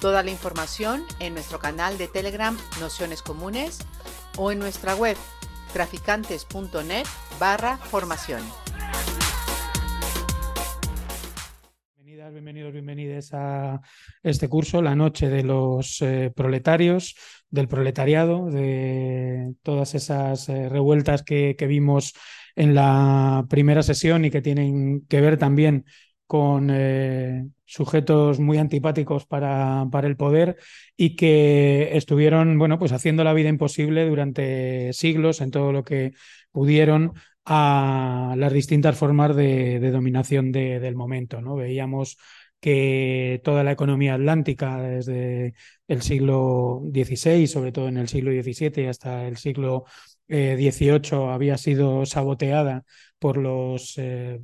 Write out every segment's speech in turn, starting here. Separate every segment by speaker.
Speaker 1: Toda la información en nuestro canal de Telegram Nociones Comunes o en nuestra web traficantes.net barra formación.
Speaker 2: Bienvenidas, bienvenidos, bienvenidas a este curso, la noche de los eh, proletarios, del proletariado, de todas esas eh, revueltas que, que vimos en la primera sesión y que tienen que ver también con eh, sujetos muy antipáticos para, para, el poder y que estuvieron bueno, pues haciendo la vida imposible durante siglos en todo lo que pudieron a las distintas formas de, dominación de, del momento. ¿no? Veíamos que toda la economía atlántica desde el siglo XVI, sobre todo en el siglo XVII hasta el siglo XVIII, eh, había sido saboteada por los eh,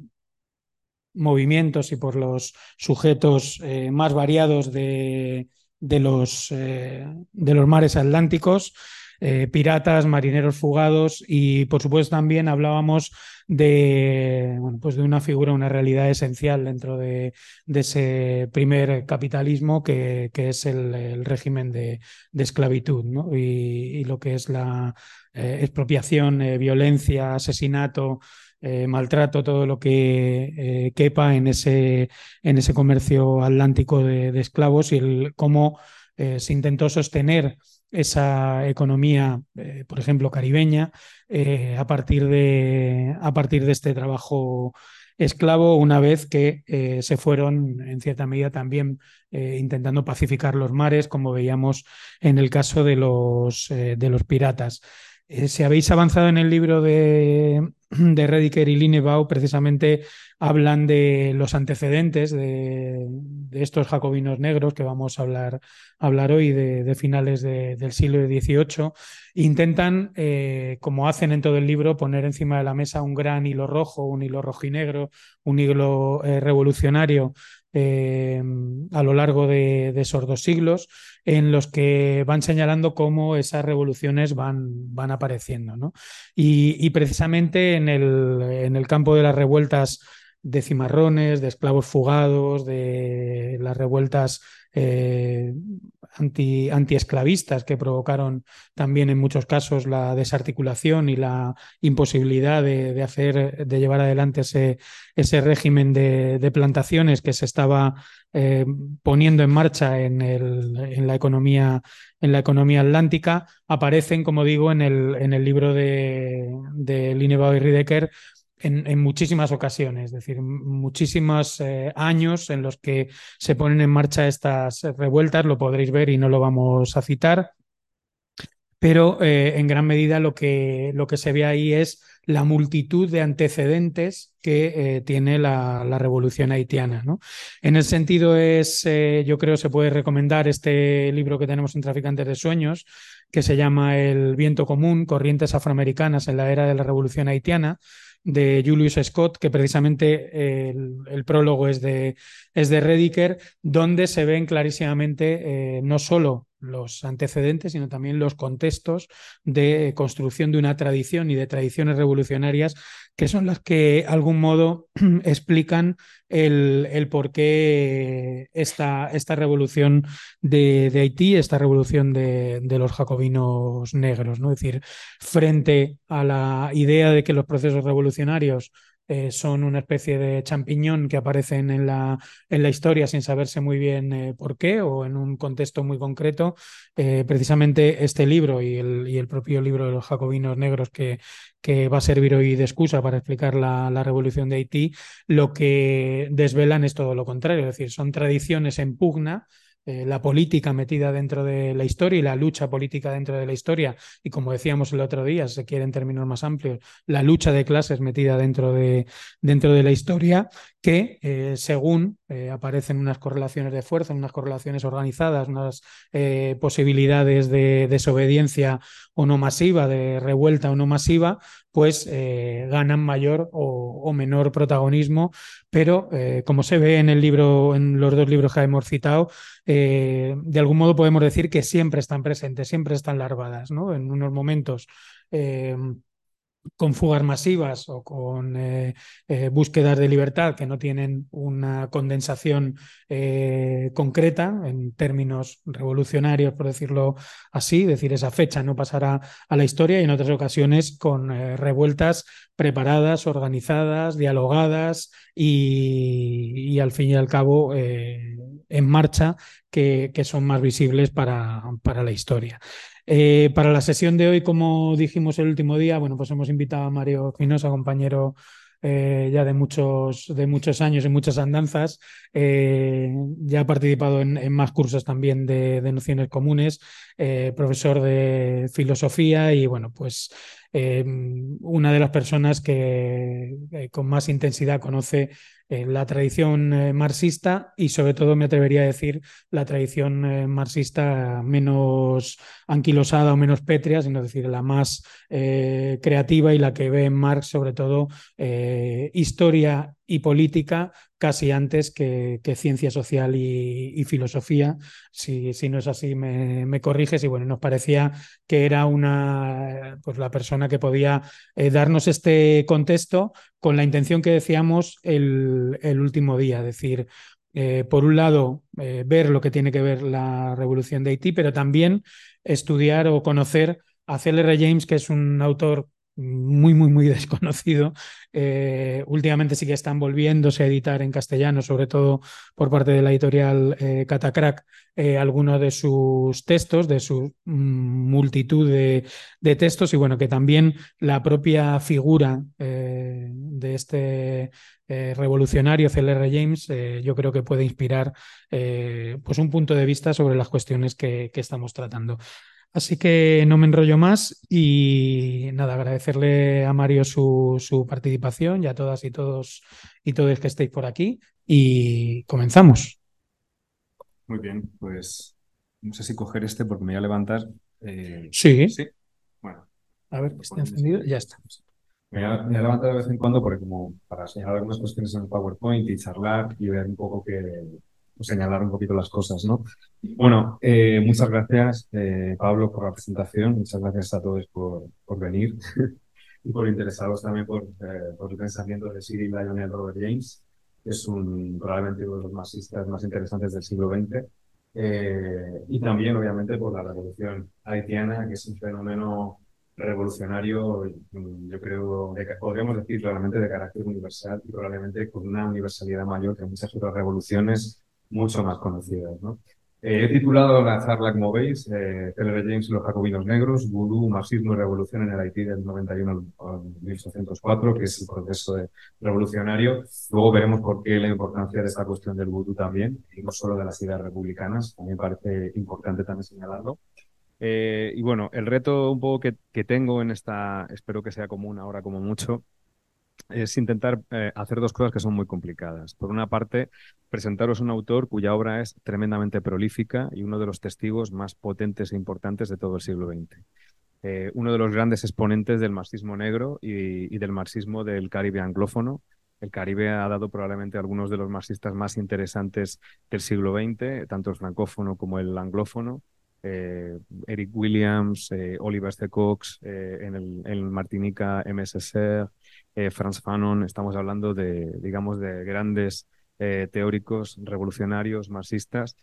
Speaker 2: movimientos y por los sujetos eh, más variados de, de, los, eh, de, los, mares atlánticos, eh, piratas, marineros fugados y por supuesto también hablábamos de, bueno, pues de una figura, una realidad esencial dentro de, ese primer capitalismo que, que es el, régimen de, de esclavitud ¿no? y, lo que es la expropiación, violencia, asesinato, eh, maltrato, todo lo que eh, quepa en ese, en ese comercio atlántico de, esclavos y el, cómo eh, se intentó sostener esa economía, por ejemplo, caribeña, a, partir de, a partir de este trabajo esclavo una vez que se fueron, en cierta medida, también intentando pacificar los mares, como veíamos en el caso de los, de los piratas. Si habéis avanzado en el libro de, de Rediker y Linebau, precisamente hablan de los antecedentes de, de, estos jacobinos negros que vamos a hablar, hablar hoy de, finales de, del siglo XVIII. Intentan, eh, como hacen en todo el libro, poner encima de la mesa un gran hilo rojo, un hilo rojinegro, un hilo eh, revolucionario eh, a lo largo de, esos dos siglos, en los que van señalando cómo esas revoluciones van, van apareciendo. ¿no? Y, precisamente en el, en el campo de las revueltas de cimarrones, de esclavos fugados, de las revueltas eh, anti, antiesclavistas que provocaron también en muchos casos la desarticulación y la imposibilidad de, de hacer, de llevar adelante ese, ese régimen de, de, plantaciones que se estaba eh, poniendo en marcha en, el, en, la economía, en la economía atlántica, aparecen, como digo, en el, en el libro de, de y Ridecker en, muchísimas ocasiones, es decir, muchísimos eh, años en los que se ponen en marcha estas revueltas, lo podréis ver y no lo vamos a citar, pero eh, en gran medida lo que, lo que se ve ahí es la multitud de antecedentes que eh, tiene la, revolución haitiana. ¿no? En ese sentido es, yo creo, se puede recomendar este libro que tenemos en Traficantes de Sueños, que se llama El viento común, corrientes afroamericanas en la era de la revolución haitiana, de Julius Scott, que precisamente el, el prólogo es de, es de Rediker, donde se ven clarísimamente eh, no solo los antecedentes, sino también los contextos de construcción de una tradición y de tradiciones revolucionarias que son las que de algún modo explican el, el por qué esta, esta revolución de, de, Haití, esta revolución de, de, los jacobinos negros, ¿no? Es decir, frente a la idea de que los procesos revolucionarios eh, son una especie de champiñón que aparecen en la, en la historia sin saberse muy bien eh, por qué o en un contexto muy concreto. Eh, precisamente este libro y el, y el, propio libro de los jacobinos negros que, que va a servir hoy de excusa para explicar la, la, revolución de Haití, lo que desvelan es todo lo contrario, es decir, son tradiciones en pugna eh, la política metida dentro de la historia y la lucha política dentro de la historia, y como decíamos el otro día, se quiere en términos más amplios, la lucha de clases metida dentro de, dentro de la historia, que eh, según eh, aparecen unas correlaciones de fuerza, unas correlaciones organizadas, unas eh, posibilidades de desobediencia o no masiva, de revuelta o no masiva, pues eh, ganan mayor o, menor protagonismo. Pero como se ve en el libro, en los dos libros que hemos citado, de algún modo podemos decir que siempre están presentes, siempre están larvadas, ¿no? En unos momentos con fugas masivas o con eh, eh, búsquedas de libertad que no tienen una condensación eh, concreta en términos revolucionarios, por decirlo así, es decir, esa fecha no pasará a la historia y en otras ocasiones con revueltas preparadas, organizadas, dialogadas y, al fin y al cabo en marcha que, que, son más visibles para, para la historia. Eh, para la sesión de hoy, como dijimos el último día, bueno, pues hemos invitado a Mario Quinosa, compañero eh, ya de muchos, de muchos años y muchas andanzas. Eh, ya ha participado en, más cursos también de, de nociones comunes, profesor de filosofía y bueno, pues una de las personas que con más intensidad conoce la tradición eh, marxista y sobre todo me atrevería a decir la tradición eh, marxista menos anquilosada o menos pétrea, sino decir la más eh, creativa y la que ve en Marx sobre todo historia y política casi antes que, ciencia social y, filosofía. Si, si, no es así, me, me, corriges. Y bueno, nos parecía que era una, pues la persona que podía darnos este contexto con la intención que decíamos el, último día, decir, eh, por un lado, eh, ver lo que tiene que ver la revolución de Haití, pero también estudiar o conocer a C.L.R. James, que es un autor muy, muy, muy desconocido. Eh, últimamente sí que están volviéndose a editar en castellano, sobre todo por parte de la editorial eh, Catacrack, eh, algunos de sus textos, de su mm, multitud de, textos, y bueno, que también la propia figura de este revolucionario CLR James, yo creo que puede inspirar pues un punto de vista sobre las cuestiones que estamos tratando. Así que no me enrollo más y nada, agradecerle a Mario su, participación y a todas y todos y todos que estéis por aquí y comenzamos.
Speaker 3: Muy bien, pues no sé si coger este porque me voy a levantar.
Speaker 2: Eh, sí.
Speaker 3: Sí. Bueno.
Speaker 2: A ver, está encendido, ya está.
Speaker 3: Me voy, a, levantar de vez en cuando porque como para señalar algunas cuestiones en el PowerPoint y charlar y ver un poco qué, señalar un poquito las cosas, ¿no? Bueno, eh, muchas gracias, eh, Pablo, por la presentación. Muchas gracias a todos por, por venir y por interesados también por, eh, por el pensamiento de Cyril Lionel Robert James, que es un, probablemente uno de los marxistas más interesantes del siglo XX. y también, obviamente, por la revolución haitiana, que es un fenómeno revolucionario, yo creo, podríamos decir claramente de carácter universal y probablemente con una universalidad mayor que muchas otras revoluciones mucho más conocidas. ¿no? Eh, he titulado la charla, como veis, eh, James y los jacobinos negros, vudú, marxismo y revolución en el Haití del 91 al 1804, que es el proceso revolucionario. Luego veremos por qué la importancia de esta cuestión del vudú también, y no solo de las ideas republicanas, también parece importante también señalarlo. Eh, y bueno, el reto un poco que tengo en esta, espero que sea común ahora como mucho, es intentar eh, hacer dos cosas que son muy complicadas. Por una parte, presentaros un autor cuya obra es tremendamente prolífica y uno de los testigos más potentes e importantes de todo el siglo XX. Eh, uno de los grandes exponentes del marxismo negro y, del marxismo del Caribe anglófono. El Caribe ha dado probablemente algunos de los marxistas más interesantes del siglo XX, tanto el francófono como el anglófono. Eh, Eric Williams, Oliver C. Cox, en, el, en Martinica, MSSR, eh, Franz Fanon, estamos hablando de, digamos, de grandes eh, teóricos revolucionarios, marxistas,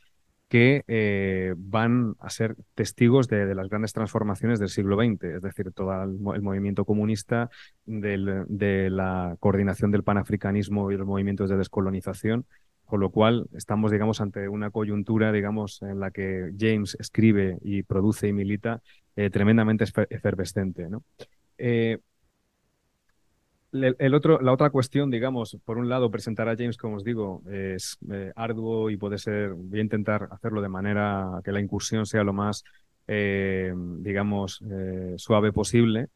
Speaker 3: que eh, van a ser testigos de, las grandes transformaciones del siglo XX, es decir, todo el, movimiento comunista, de la coordinación del panafricanismo y los movimientos de descolonización, con lo cual estamos, digamos, ante una coyuntura, digamos, en la que James escribe y produce y milita tremendamente efervescente. ¿no? El otro, la otra cuestión, digamos, por un lado, presentar a James, como os digo, es eh, arduo y puede ser, voy a intentar hacerlo de manera que la incursión sea lo más, eh, digamos, eh, suave posible.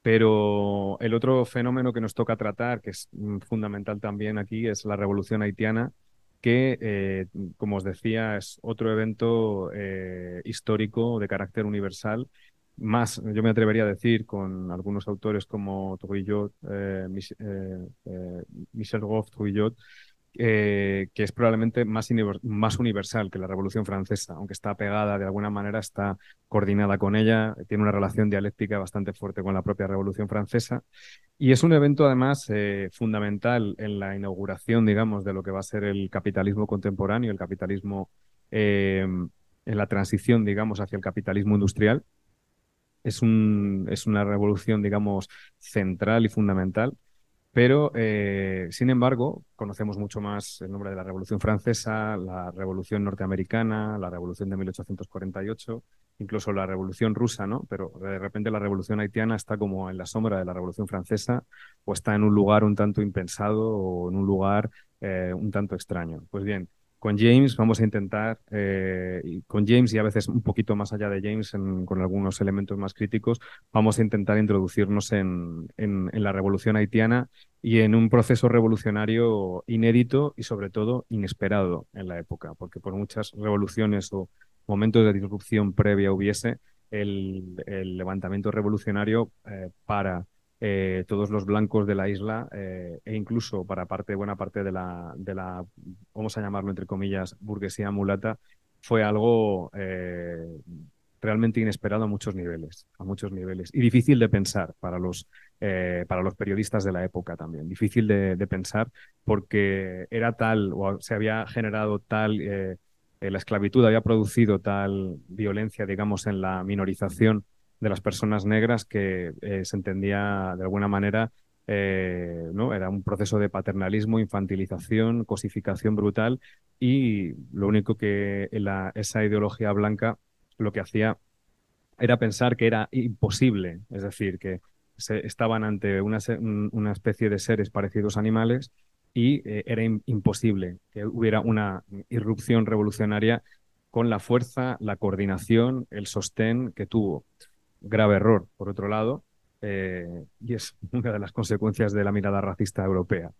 Speaker 3: Pero el otro fenómeno que nos toca tratar, que es mm, fundamental también aquí, es la revolución haitiana, que, eh, como os decía, es otro evento histórico de carácter universal. Más, yo me atrevería a decir, con algunos autores como Trujillo, eh, eh, eh, Michel Goff, Trujillo, eh, que es probablemente más, universal que la Revolución Francesa, aunque está pegada de alguna manera, está coordinada con ella, tiene una relación dialéctica bastante fuerte con la propia Revolución Francesa. Y es un evento además fundamental en la inauguración, digamos, de lo que va a ser el capitalismo contemporáneo, el capitalismo en la transición, digamos, hacia el capitalismo industrial. Es, un, es una revolución, digamos, central y fundamental pero, eh, sin embargo, conocemos mucho más el nombre de la Revolución Francesa, la Revolución Norteamericana, la Revolución de 1848, incluso la Revolución Rusa, ¿no? Pero de repente la Revolución Haitiana está como en la sombra de la Revolución Francesa o está en un lugar un tanto impensado o en un lugar eh, un tanto extraño. Pues bien, con James vamos a intentar, eh, con James y a veces un poquito más allá de James, con algunos elementos más críticos, vamos a intentar introducirnos en, en, la revolución haitiana y en un proceso revolucionario inédito y sobre todo inesperado en la época, porque por muchas revoluciones o momentos de disrupción previa hubiese, el, el levantamiento revolucionario eh, para eh, todos los blancos de la isla eh, e incluso para parte, buena parte de la, vamos a llamarlo entre comillas, burguesía mulata, fue algo eh, realmente inesperado a muchos niveles, a muchos niveles, y difícil de pensar para los, para los periodistas de la época también, difícil de pensar porque era tal o se había generado tal, la esclavitud había producido tal violencia, digamos, en la minorización de las personas negras que eh, se entendía de alguna manera, eh, ¿no? Era un proceso de paternalismo, infantilización, cosificación brutal y lo único que esa ideología blanca lo que hacía era pensar que era imposible, es decir, que se, estaban ante una, una, especie de seres parecidos a animales y eh, era imposible que hubiera una irrupción revolucionaria con la fuerza, la coordinación, el sostén que tuvo grave error, por otro lado, eh, y es una de las consecuencias de la mirada racista europea,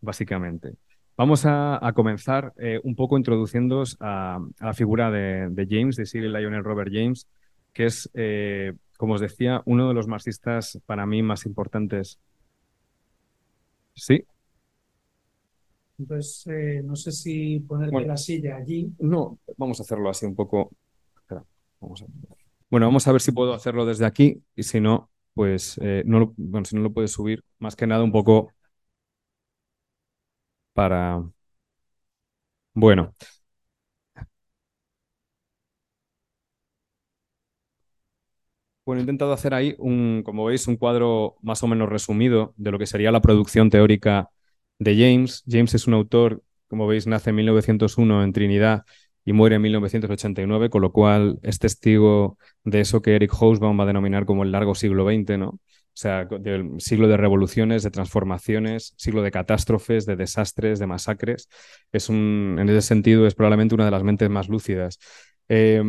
Speaker 3: básicamente. Vamos a, comenzar eh, un poco introduciéndoos a, la figura de, James, de Cyril Lionel Robert James, que es, eh, como os decía, uno de los marxistas para mí más importantes. Sí.
Speaker 2: Entonces, no sé si ponerte la silla allí.
Speaker 3: No, vamos a hacerlo así un poco. Espera, vamos a bueno, vamos a ver si puedo hacerlo desde aquí y si no, pues eh, no lo, bueno, si no lo puedes subir, más que nada un poco para... Bueno. Bueno, he intentado hacer ahí, un, como veis, un cuadro más o menos resumido de lo que sería la producción teórica de James. James es un autor, como veis, nace en 1901 en Trinidad y muere en 1989, con lo cual es testigo de eso que Eric Hobsbawm va a denominar como el largo siglo XX, ¿no? O sea, del siglo de revoluciones, de transformaciones, siglo de catástrofes, de desastres, de masacres. Es un, en ese sentido, es probablemente una de las mentes más lúcidas. Eh,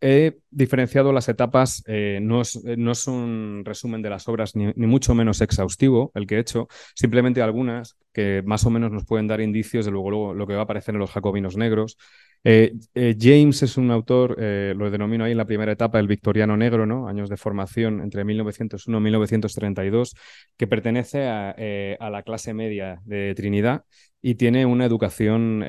Speaker 3: he diferenciado las etapas, eh, no, es, no, es, un resumen de las obras, ni, ni, mucho menos exhaustivo el que he hecho, simplemente algunas que más o menos nos pueden dar indicios de luego, luego lo que va a aparecer en los jacobinos negros, eh, eh, James es un autor, eh, lo denomino ahí en la primera etapa, el victoriano negro, ¿no? años de formación entre 1901 y 1932, que pertenece a, a la clase media de Trinidad y tiene una educación,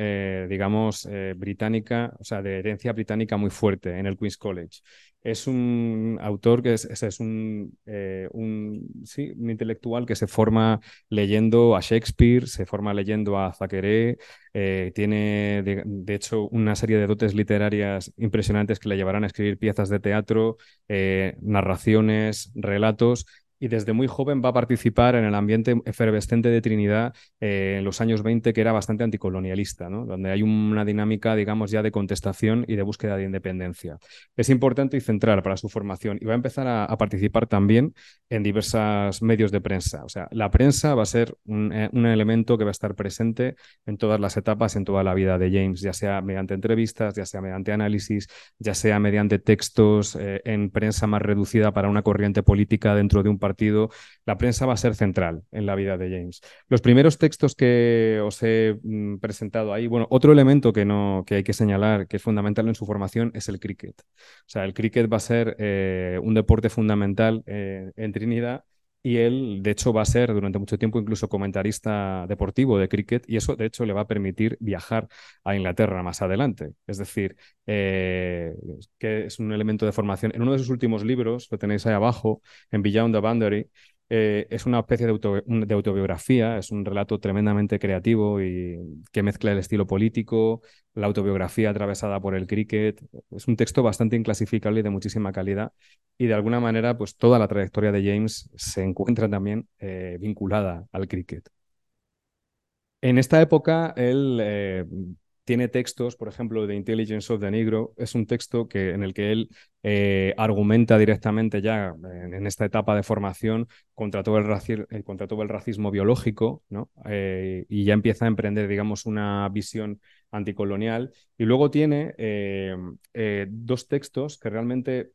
Speaker 3: digamos, británica, o sea, de herencia británica muy fuerte en el Queen's College es un autor que es, es un, eh, un, sí, un, intelectual que se forma leyendo a Shakespeare, se forma leyendo a Zaqueré, eh, tiene de, de, hecho una serie de dotes literarias impresionantes que le llevarán a escribir piezas de teatro, eh, narraciones, relatos y desde muy joven va a participar en el ambiente efervescente de Trinidad eh, en los años 20, que era bastante anticolonialista, ¿no? donde hay una dinámica, digamos, ya de contestación y de búsqueda de independencia. Es importante y central para su formación y va a empezar a, a participar también en diversos medios de prensa. O sea, la prensa va a ser un, eh, un, elemento que va a estar presente en todas las etapas, en toda la vida de James, ya sea mediante entrevistas, ya sea mediante análisis, ya sea mediante textos eh, en prensa más reducida para una corriente política dentro de un partido, la prensa va a ser central en la vida de James. Los primeros textos que os he mm, presentado ahí, bueno, otro elemento que, no, que hay que señalar, que es fundamental en su formación, es el cricket. O sea, el cricket va a ser eh, un deporte fundamental eh, en Trinidad y él, de hecho, va a ser durante mucho tiempo incluso comentarista deportivo de cricket y eso, de hecho, le va a permitir viajar a Inglaterra más adelante. Es decir, eh, que es un elemento de formación. En uno de sus últimos libros, lo tenéis ahí abajo, en Beyond the Boundary, eh, es una especie de, autobiografía, es un relato tremendamente creativo y que mezcla el estilo político, la autobiografía atravesada por el cricket. Es un texto bastante inclasificable y de muchísima calidad. Y de alguna manera, pues toda la trayectoria de James se encuentra también eh, vinculada al cricket. En esta época, él eh, tiene textos, por ejemplo, de Intelligence of the Negro, es un texto que, en el que él eh, argumenta directamente ya en, esta etapa de formación contra todo el, eh, contra todo el racismo biológico, ¿no? Eh, y ya empieza a emprender, digamos, una visión anticolonial. Y luego tiene dos textos que realmente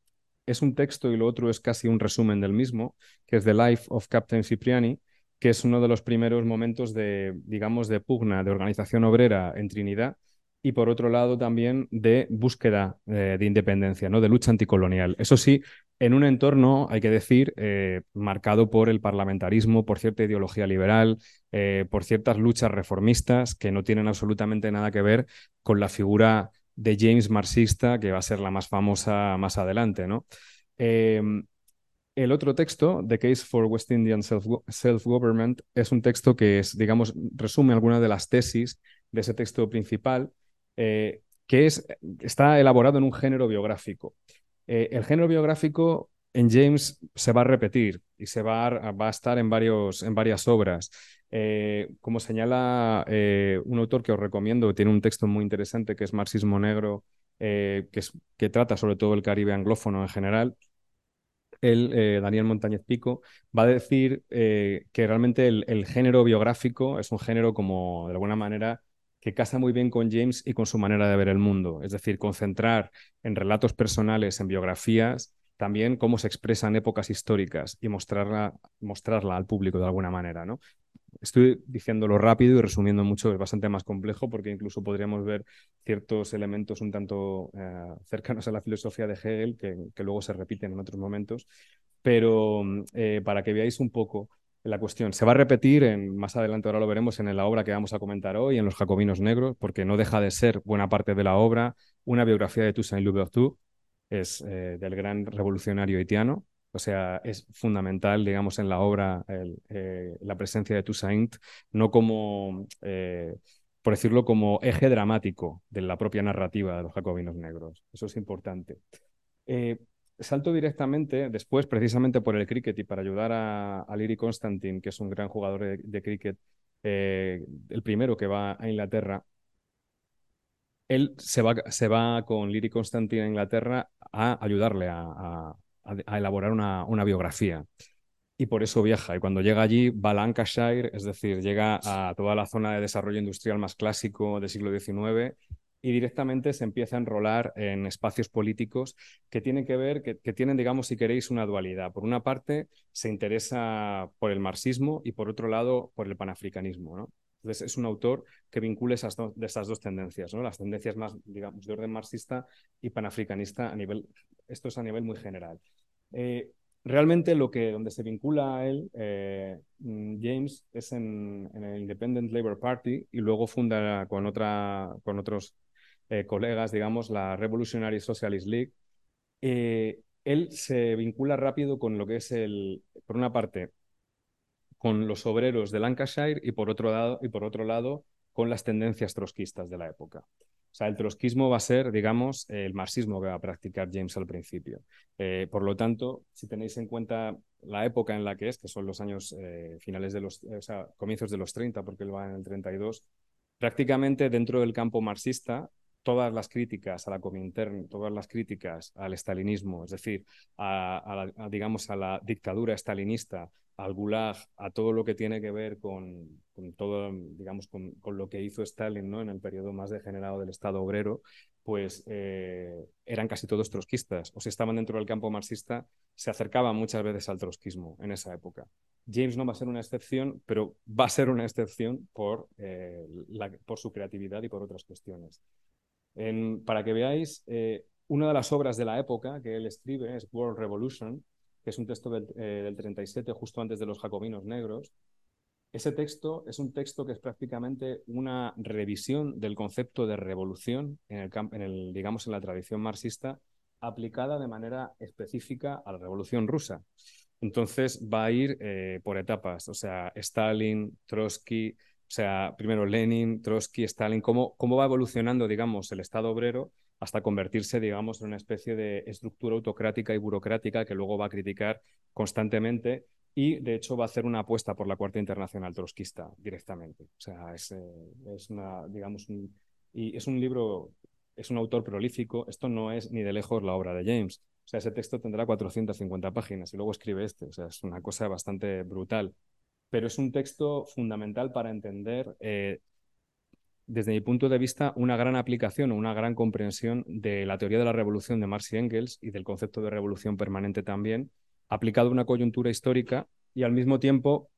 Speaker 3: es un texto y lo otro es casi un resumen del mismo, que es The Life of Captain Cipriani, que es uno de los primeros momentos de, digamos, de pugna, de organización obrera en Trinidad, y por otro lado también de búsqueda eh, de independencia, ¿no? de lucha anticolonial. Eso sí, en un entorno, hay que decir, eh, marcado por el parlamentarismo, por cierta ideología liberal, eh, por ciertas luchas reformistas que no tienen absolutamente nada que ver con la figura de James marxista, que va a ser la más famosa más adelante. ¿no? El otro texto, The Case for West Indian Self-Government, es un texto que es, digamos, resume algunas de las tesis de ese texto principal, eh, que es, está elaborado en un género biográfico. Eh, el género biográfico en James se va a repetir y se va a, va a estar en, varios, en varias obras. Eh, como señala un autor que os recomiendo, tiene un texto muy interesante que es Marxismo Negro, que, es, que trata sobre todo el Caribe anglófono en general, el eh, Daniel Montañez Pico, va a decir eh, que realmente el, género biográfico es un género como, de alguna manera, que casa muy bien con James y con su manera de ver el mundo. Es decir, concentrar en relatos personales, en biografías, también cómo se expresan épocas históricas y mostrarla, mostrarla al público de alguna manera. ¿no? Estoy diciéndolo rápido y resumiendo mucho, es bastante más complejo porque incluso podríamos ver ciertos elementos un tanto eh, cercanos a la filosofía de Hegel que, luego se repiten en otros momentos, pero eh, para que veáis un poco la cuestión. Se va a repetir en, más adelante, ahora lo veremos en la obra que vamos a comentar hoy, en Los Jacobinos Negros, porque no deja de ser buena parte de la obra una biografía de Toussaint Louverture, es eh, del gran revolucionario haitiano, o sea, es fundamental, digamos, en la obra eh, la presencia de Toussaint, no como, eh, por decirlo, como eje dramático de la propia narrativa de los jacobinos negros. Eso es importante. Eh, salto directamente, después, precisamente por el cricket y para ayudar a, a Liri Constantine, que es un gran jugador de, cricket, el primero que va a Inglaterra, él se va, se va con Liri Constantine a Inglaterra a ayudarle a, elaborar una, una, biografía. Y por eso viaja. Y cuando llega allí, va a Lancashire, es decir, llega a toda la zona de desarrollo industrial más clásico del siglo XIX y directamente se empieza a enrolar en espacios políticos que tienen que ver, que, tienen, digamos, si queréis, una dualidad. Por una parte, se interesa por el marxismo y por otro lado, por el panafricanismo. ¿no? Entonces, es un autor que vincula esas de esas dos tendencias, ¿no? las tendencias más, digamos, de orden marxista y panafricanista a nivel, esto es a nivel muy general. Eh, realmente lo que, donde se vincula a él, eh, mm, James, es en, el Independent Labour Party y luego funda con, otra, con otros eh, colegas, digamos, la Revolutionary Socialist League. él se vincula rápido con lo que es el, por una parte, con los obreros de Lancashire y por otro lado, y por otro lado con las tendencias trotskistas de la época. O sea, el trotskismo va a ser, digamos, el marxismo que va a practicar James al principio. Eh, por lo tanto, si tenéis en cuenta la época en la que es, que son los años eh, finales de los, o sea, comienzos de los 30, porque él va en el 32, prácticamente dentro del campo marxista, todas las críticas a la Comintern, todas las críticas al estalinismo, es decir, a, digamos, a la dictadura estalinista, al Gulag, a todo lo que tiene que ver con, todo, digamos, con, lo que hizo Stalin ¿no? en el periodo más degenerado del Estado obrero, pues eh, eran casi todos trotskistas, o si estaban dentro del campo marxista, se acercaban muchas veces al trotskismo en esa época. James no va a ser una excepción, pero va a ser una excepción por, eh, por su creatividad y por otras cuestiones. Para que veáis, eh, una de las obras de la época que él escribe es World Revolution, que es un texto del, del 37, justo antes de los jacobinos negros, ese texto es un texto que es prácticamente una revisión del concepto de revolución en el, en el, digamos, en la tradición marxista aplicada de manera específica a la revolución rusa. Entonces va a ir eh, por etapas, o sea, Stalin, Trotsky, o sea, primero Lenin, Trotsky, Stalin, cómo, cómo va evolucionando, digamos, el Estado obrero hasta convertirse, digamos, en una especie de estructura autocrática y burocrática que luego va a criticar constantemente y de hecho va a hacer una apuesta por la Cuarta Internacional Trotskista directamente. O sea, es, eh, es una, digamos, y es un libro, es un autor prolífico, esto no es ni de lejos la obra de James. O sea, ese texto tendrá 450 páginas y luego escribe este, o sea, es una cosa bastante brutal. Pero es un texto fundamental para entender, eh, desde mi punto de vista, una gran aplicación o una gran comprensión de la teoría de la revolución de Marx y Engels y del concepto de revolución permanente también, aplicado a una coyuntura histórica y al mismo tiempo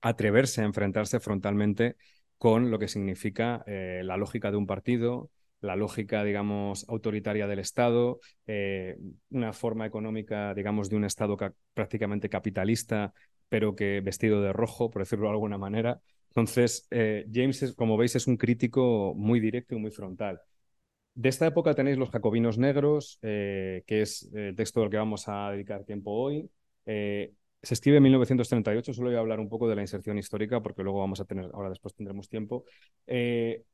Speaker 3: atreverse a enfrentarse frontalmente con lo que significa eh, la lógica de un partido, la lógica, digamos, autoritaria del Estado, eh, una forma económica, digamos, de un Estado prácticamente capitalista, pero que vestido de rojo, por decirlo de alguna manera. Entonces, eh, James, como veis, es un crítico muy directo y muy frontal. De esta época tenéis Los Jacobinos Negros, eh, que es el texto al que vamos a dedicar tiempo hoy. Eh, se escribe en 1938, solo voy a hablar un poco de la inserción histórica porque luego vamos a tener, ahora después tendremos tiempo. Eh,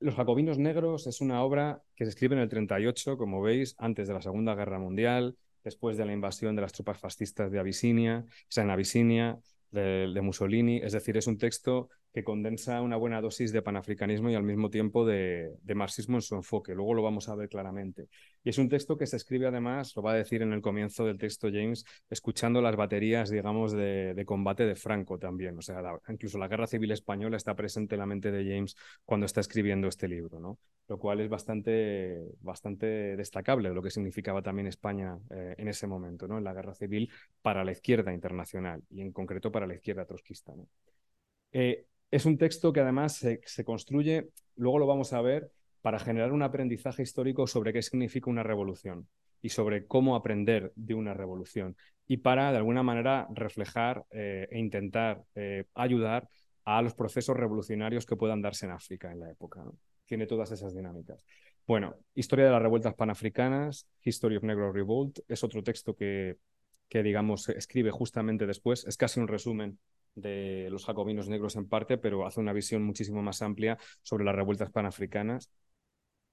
Speaker 3: Los Jacobinos Negros es una obra que se escribe en el 38, como veis, antes de la Segunda Guerra Mundial, después de la invasión de las tropas fascistas de Abisinia, o en Abisinia, de Mussolini, es decir, es un texto que condensa una buena dosis de panafricanismo y al mismo tiempo de, marxismo en su enfoque. Luego lo vamos a ver claramente. Y es un texto que se escribe además, lo va a decir en el comienzo del texto James, escuchando las baterías, digamos, de, combate de Franco también. O sea, incluso la guerra civil española está presente en la mente de James cuando está escribiendo este libro, ¿no? Lo cual es bastante, bastante destacable de lo que significaba también España eh, en ese momento, ¿no? En la guerra civil para la izquierda internacional y en concreto para la izquierda trotskista, ¿no? Eh, es un texto que además se, construye, luego lo vamos a ver, para generar un aprendizaje histórico sobre qué significa una revolución y sobre cómo aprender de una revolución y para, de alguna manera, reflejar eh, e intentar eh, ayudar a los procesos revolucionarios que puedan darse en África en la época. Tiene todas esas dinámicas. Bueno, Historia de las revueltas panafricanas, History of Negro Revolt, es otro texto que, que digamos, escribe justamente después. Es casi un resumen de los jacobinos negros en parte, pero hace una visión muchísimo más amplia sobre las revueltas panafricanas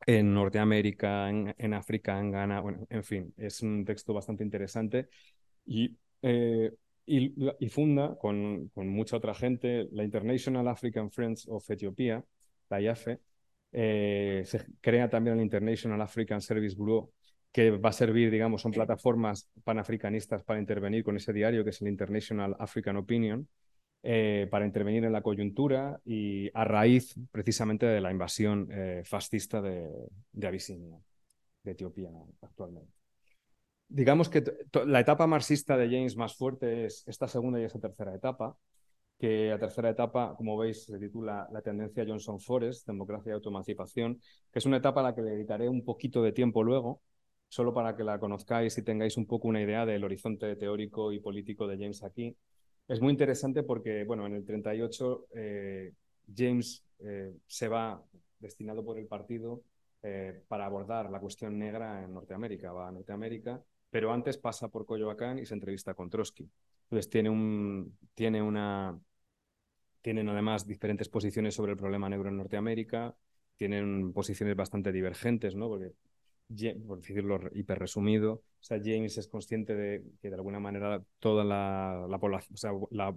Speaker 3: en Norteamérica, en, África, en Ghana, bueno, en fin, es un texto bastante interesante y, eh, y, funda con, con, mucha otra gente la International African Friends of Ethiopia, la IAFE, eh, se crea también el International African Service Bureau, que va a servir, digamos, son plataformas panafricanistas para intervenir con ese diario que es el International African Opinion, eh, para intervenir en la coyuntura y a raíz precisamente de la invasión eh, fascista de, de, Abisinia, de Etiopía actualmente. Digamos que la etapa marxista de James más fuerte es esta segunda y esta tercera etapa, que la tercera etapa, como veis, se titula La tendencia Johnson Forest, Democracia y Autoemancipación, que es una etapa a la que le dedicaré un poquito de tiempo luego, solo para que la conozcáis y tengáis un poco una idea del horizonte teórico y político de James aquí. Es muy interesante porque, bueno, en el 38 eh, James eh, se va destinado por el partido eh, para abordar la cuestión negra en Norteamérica, va a Norteamérica, pero antes pasa por Coyoacán y se entrevista con Trotsky. Entonces tiene, un, tiene una, tienen además diferentes posiciones sobre el problema negro en Norteamérica, tienen posiciones bastante divergentes, ¿no? Porque por decirlo hiper resumido, o sea, James es consciente de que de alguna manera toda la, población, o sea,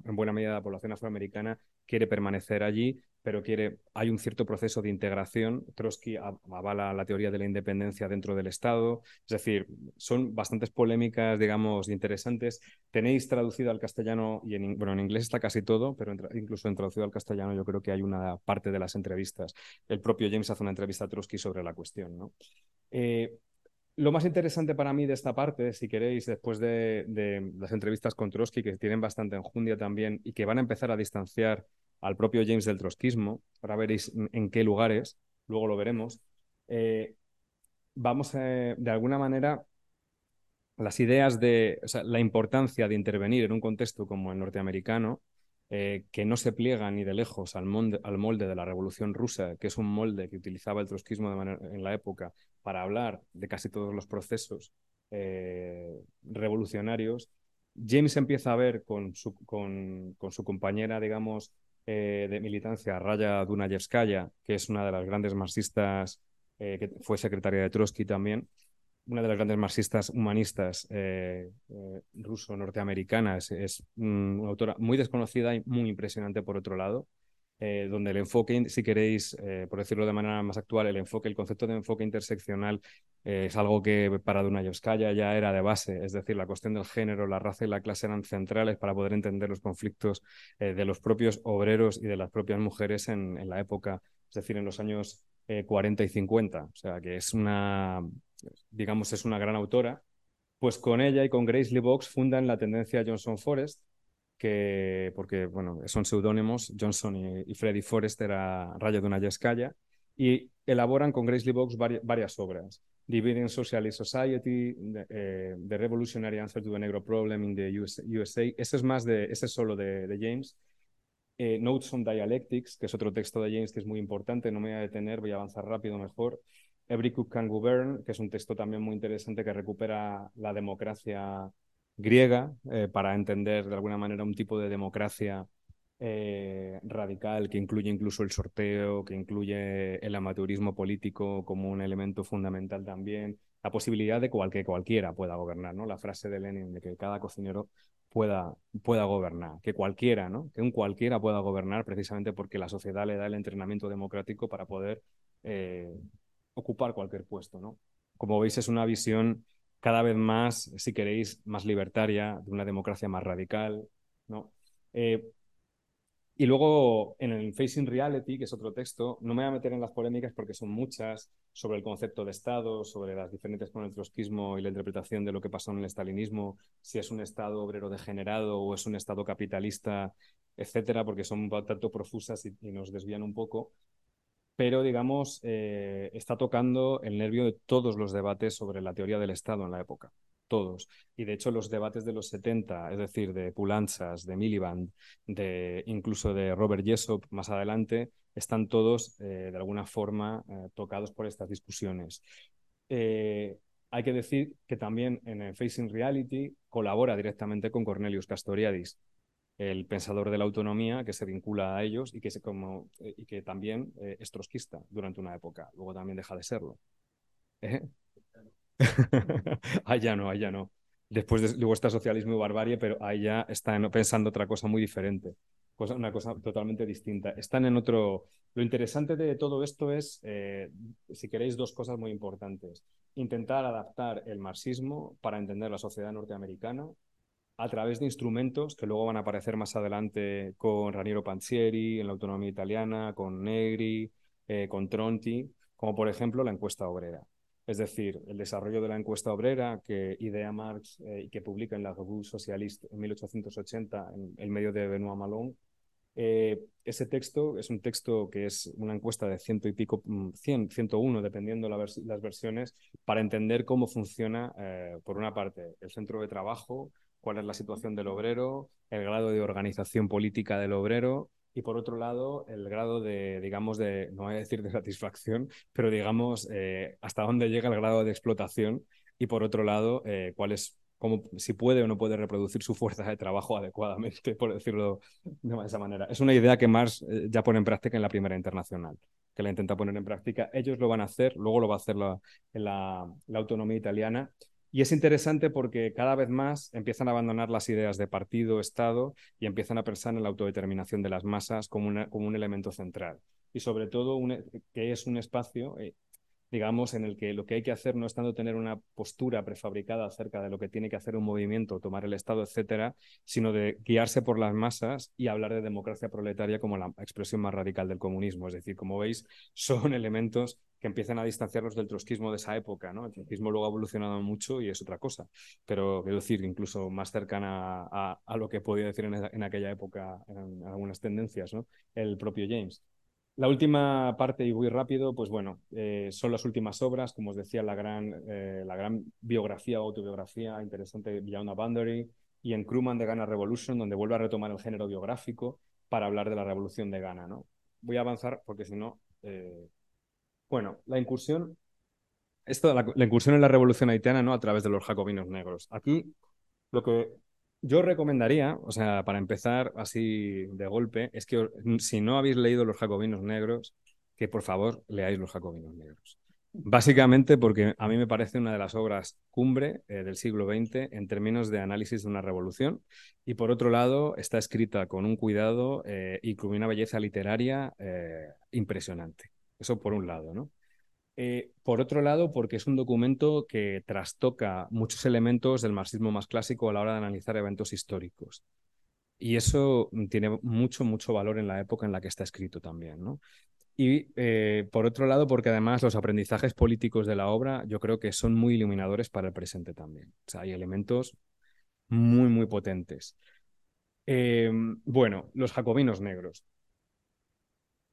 Speaker 3: en buena medida la población afroamericana quiere permanecer allí, pero quiere, hay un cierto proceso de integración. Trotsky avala la teoría de la independencia dentro del Estado. Es decir, son bastantes polémicas, digamos, interesantes. Tenéis traducido al castellano, y en, bueno, en inglés está casi todo, pero incluso en traducido al castellano yo creo que hay una parte de las entrevistas. El propio James hace una entrevista a Trotsky sobre la cuestión. ¿no? Eh, lo más interesante para mí de esta parte, si queréis, después de, las entrevistas con Trotsky, que tienen bastante enjundia también y que van a empezar a distanciar al propio James del trotskismo, ahora veréis en qué lugares, luego lo veremos, eh, vamos a, de alguna manera, las ideas de la importancia de intervenir en un contexto como el norteamericano, eh, que no se pliega ni de lejos al molde, de la Revolución Rusa, que es un molde que utilizaba el trotskismo de en la época para hablar de casi todos los procesos eh, revolucionarios, James empieza a ver con su, compañera, digamos, eh, de militancia, Raya Dunayevskaya, que es una de las grandes marxistas, que fue secretaria de Trotsky también, una de las grandes marxistas humanistas eh, ruso-norteamericanas. Es una autora muy desconocida y muy impresionante por otro lado. Eh, donde el enfoque, si queréis, eh, por decirlo de manera más actual, el enfoque, el concepto de enfoque interseccional eh, es algo que para Dunayevskaya ya era de base, es decir, la cuestión del género, la raza y la clase eran centrales para poder entender los conflictos de los propios obreros y de las propias mujeres en, en la época, es decir, en los años 40 y 50. O sea, que es una, digamos, es una gran autora. Pues con ella y con Grace Lee Box fundan la tendencia Johnson Forest, que, porque bueno, son seudónimos, Johnson y, y, Freddy Forrester a Rayo de una Yescaya, y elaboran con Grace Lee Box varias obras. Dividing Socialist Society, eh, The Revolutionary Answer to the Negro Problem in the USA. Ese es más de, ese es solo de, de James. Eh, Notes on Dialectics, que es otro texto de James que es muy importante, no me voy a detener, voy a avanzar rápido mejor. Every Cook Can Govern, que es un texto también muy interesante que recupera la democracia griega eh, para entender de alguna manera un tipo de democracia eh, radical que incluye incluso el sorteo, que incluye el amateurismo político como un elemento fundamental también, la posibilidad de que cualquiera pueda gobernar, ¿no? La frase de Lenin de que cada cocinero pueda, pueda gobernar, que cualquiera, ¿no? Que un cualquiera pueda gobernar precisamente porque la sociedad le da el entrenamiento democrático para poder eh, ocupar cualquier puesto, ¿no? Como veis es una visión cada vez más, si queréis, más libertaria, de una democracia más radical, ¿no? Eh, y luego en el Facing Reality, que es otro texto, no me voy a meter en las polémicas porque son muchas sobre el concepto de Estado, sobre las diferentes con el trotskismo y la interpretación de lo que pasó en el estalinismo, si es un Estado obrero degenerado o es un Estado capitalista, etcétera, porque son tanto profusas y, y nos desvían un poco pero digamos, eh, está tocando el nervio de todos los debates sobre la teoría del Estado en la época. Todos. Y de hecho, los debates de los 70, es decir, de Pulanzas, de Miliband, de, incluso de Robert Jessop más adelante, están todos eh, de alguna forma eh, tocados por estas discusiones. hay que decir que también en Facing Reality colabora directamente con Cornelius Castoriadis, el pensador de la autonomía que se vincula a ellos y que, se como, eh, y que también eh, es trotskista durante una época, luego también deja de serlo. ¿Eh? ya no, ya no. Después de, luego está socialismo y barbarie, pero ya están pensando otra cosa muy diferente, cosa, una cosa totalmente distinta. Están en otro... Lo interesante de todo esto es, eh, si queréis, dos cosas muy importantes. Intentar adaptar el marxismo para entender la sociedad norteamericana a través de instrumentos que luego van a aparecer más adelante con Raniero Panzieri en la autonomía italiana, con Negri, eh, con Tronti, como por ejemplo la encuesta obrera. Es decir, el desarrollo de la encuesta obrera que idea Marx eh, y que publica en la Revue Socialiste en 1880 en el medio de Benoît Malone. Eh, ese texto es un texto que es una encuesta de ciento y pico, 100, mm, 101, dependiendo las versiones, para entender cómo funciona, por una parte, el centro de trabajo, cuál es la situación del obrero, el grado de organización política del obrero y por otro lado el grado de, digamos, de, no voy a decir de satisfacción, pero digamos eh, hasta dónde llega el grado de explotación y por otro lado eh, cuál es cómo, si puede o no puede reproducir su fuerza de trabajo adecuadamente, por decirlo de esa manera. Es una idea que Marx eh, ya pone en práctica en la Primera Internacional, que la intenta poner en práctica. Ellos lo van a hacer, luego lo va a hacer la, la autonomía italiana Y es interesante porque cada vez más empiezan a abandonar las ideas de partido, Estado y empiezan a pensar en la autodeterminación de las masas como, como un elemento central. Y sobre todo que es un espacio eh, digamos, en el que lo que hay que hacer no es tanto tener una postura prefabricada acerca de lo que tiene que hacer un movimiento, tomar el Estado, etcétera, sino de guiarse por las masas y hablar de democracia proletaria como la expresión más radical del comunismo. Es decir, como veis, son elementos que empiezan a distanciarnos del trotskismo de esa época. ¿no? El trotskismo luego ha evolucionado mucho y es otra cosa, pero quiero decir, incluso más cercana a, lo que podía decir en, aquella época, en, algunas tendencias, ¿no? el propio James. La última parte, y muy rápido, pues bueno, eh, son las últimas obras, como os decía, la gran, eh, la gran biografía o autobiografía interesante Beyond a Boundary y en Crewman de Ghana Revolution, donde vuelve a retomar el género biográfico para hablar de la revolución de Ghana. ¿no? Voy a avanzar porque si no... Eh, bueno, la incursión, esto, la, incursión en la revolución haitiana ¿no? a través de los jacobinos negros. Aquí lo que yo recomendaría, o sea, para empezar así de golpe, es que si no habéis leído Los Jacobinos Negros, que por favor leáis Los Jacobinos Negros. Básicamente porque a mí me parece una de las obras cumbre eh, del siglo XX en términos de análisis de una revolución y por otro lado está escrita con un cuidado eh, y con una belleza literaria eh, impresionante. Eso por un lado, ¿no? Eh, por otro lado, porque es un documento que trastoca muchos elementos del marxismo más clásico a la hora de analizar eventos históricos. Y eso tiene mucho, mucho valor en la época en la que está escrito también. ¿no? Y eh, por otro lado, porque además los aprendizajes políticos de la obra yo creo que son muy iluminadores para el presente también. O sea, hay elementos muy, muy potentes. Eh, bueno, los jacobinos negros.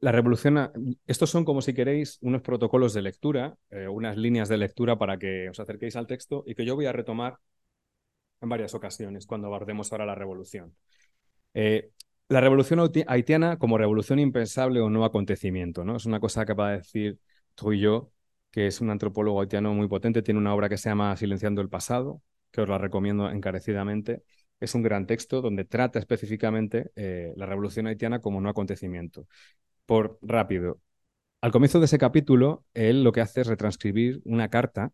Speaker 3: La revolución, estos son como si queréis unos protocolos de lectura, eh, unas líneas de lectura para que os acerquéis al texto y que yo voy a retomar en varias ocasiones cuando abordemos ahora la revolución. Eh, la revolución haitiana como revolución impensable o no acontecimiento, ¿no? Es una cosa que va a decir yo, que es un antropólogo haitiano muy potente, tiene una obra que se llama Silenciando el pasado, que os la recomiendo encarecidamente. Es un gran texto donde trata específicamente eh, la revolución haitiana como no acontecimiento por rápido. Al comienzo de ese capítulo, él lo que hace es retranscribir una carta, o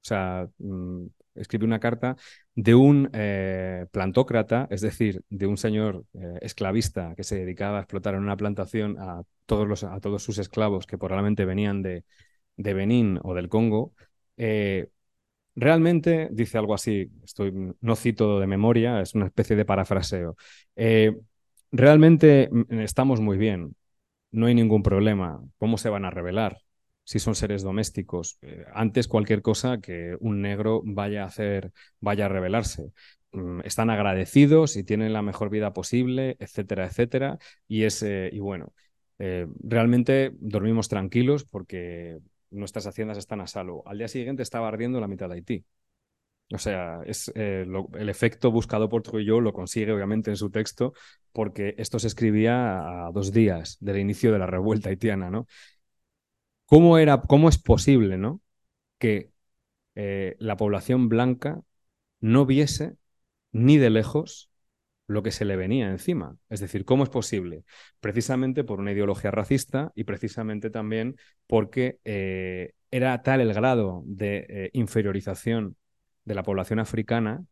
Speaker 3: sea, mm, escribe una carta de un eh, plantócrata, es decir, de un señor eh, esclavista que se dedicaba a explotar en una plantación a todos, los, a todos sus esclavos que probablemente venían de, de Benín o del Congo. Eh, realmente dice algo así, estoy, no cito de memoria, es una especie de parafraseo. realmente mm, estamos muy bien no hay ningún problema. ¿Cómo se van a revelar? Si son seres domésticos. Eh, antes cualquier cosa que un negro vaya a hacer, vaya a revelarse. Mm, están agradecidos y tienen la mejor vida posible, etcétera, etcétera. Y, es, y bueno, eh, realmente dormimos tranquilos porque nuestras haciendas están a salvo. Al día siguiente estaba ardiendo la mitad de Haití. O sea, es, eh, el efecto buscado por Trujillo lo consigue obviamente en su texto porque esto se escribía a dos días del inicio de la revuelta haitiana, ¿no? ¿Cómo, era, cómo es posible, ¿no? Que eh, la población blanca no viese ni de lejos lo que se le venía encima. Es decir, ¿cómo es posible? Precisamente por una ideología racista y precisamente también porque eh, era tal el grado de inferiorización de la población africana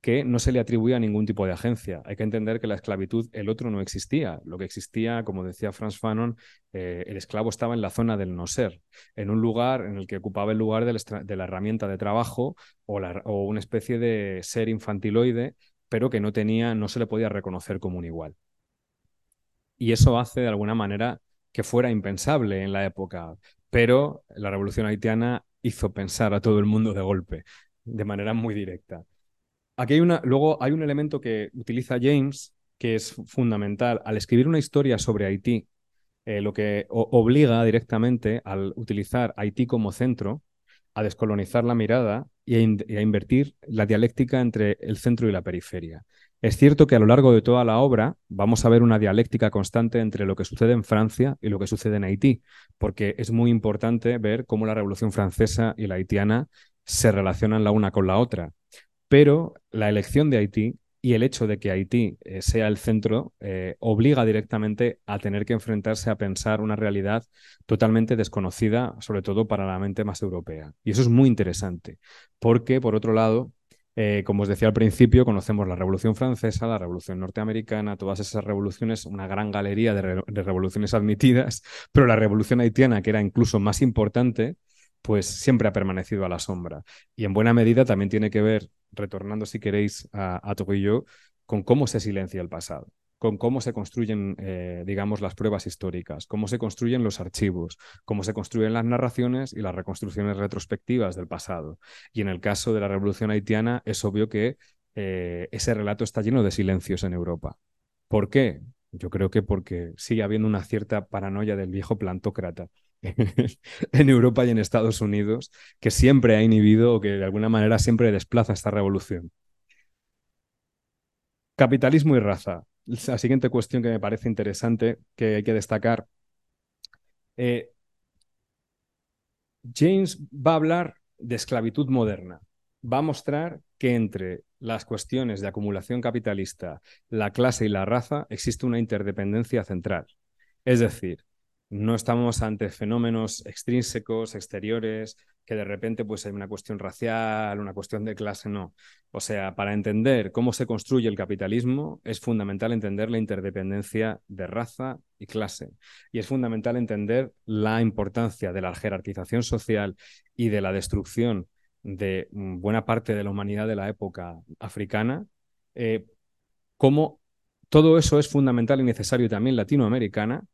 Speaker 3: que no se le atribuía ningún tipo de agencia. Hay que entender que la esclavitud, el otro no existía. Lo que existía, como decía Franz Fanon, eh, el esclavo estaba en la zona del no ser, en un lugar en el que ocupaba el lugar de la, herramienta de trabajo o, o, una especie de ser infantiloide, pero que no tenía, no se le podía reconocer como un igual. Y eso hace de alguna manera que fuera impensable en la época, pero la revolución haitiana hizo pensar a todo el mundo de golpe de manera muy directa. Aquí hay una, luego hay un elemento que utiliza James que es fundamental. Al escribir una historia sobre Haití, eh, lo que obliga directamente al utilizar Haití como centro a descolonizar la mirada y a, invertir la dialéctica entre el centro y la periferia. Es cierto que a lo largo de toda la obra vamos a ver una dialéctica constante entre lo que sucede en Francia y lo que sucede en Haití, porque es muy importante ver cómo la Revolución Francesa y la haitiana se relacionan la una con la otra. Pero la elección de Haití y el hecho de que Haití eh, sea el centro eh, obliga directamente a tener que enfrentarse a pensar una realidad totalmente desconocida, sobre todo para la mente más europea. Y eso es muy interesante, porque, por otro lado, eh, como os decía al principio, conocemos la Revolución Francesa, la Revolución Norteamericana, todas esas revoluciones, una gran galería de, de revoluciones admitidas, pero la Revolución Haitiana, que era incluso más importante, pues siempre ha permanecido a la sombra. Y en buena medida también tiene que ver, retornando si queréis a, a yo, con cómo se silencia el pasado, con cómo se construyen, eh, digamos, las pruebas históricas, cómo se construyen los archivos, cómo se construyen las narraciones y las reconstrucciones retrospectivas del pasado. Y en el caso de la Revolución Haitiana es obvio que eh, ese relato está lleno de silencios en Europa. ¿Por qué? Yo creo que porque sigue habiendo una cierta paranoia del viejo plantócrata en Europa y en Estados Unidos que siempre ha inhibido o que de alguna manera siempre desplaza esta revolución. Capitalismo y raza. La siguiente cuestión que me parece interesante que hay que destacar. Eh, James va a hablar de esclavitud moderna. Va a mostrar que entre las cuestiones de acumulación capitalista, la clase y la raza existe una interdependencia central. Es decir, no estamos ante fenómenos extrínsecos, exteriores, que de repente pues hay una cuestión racial, una cuestión de clase, no. O sea, para entender cómo se construye el capitalismo es fundamental entender la interdependencia de raza y clase. Y es fundamental entender la importancia de la jerarquización social y de la destrucción de mm, buena parte de la humanidad de la época africana, eh, cómo todo eso es fundamental y necesario también latinoamericana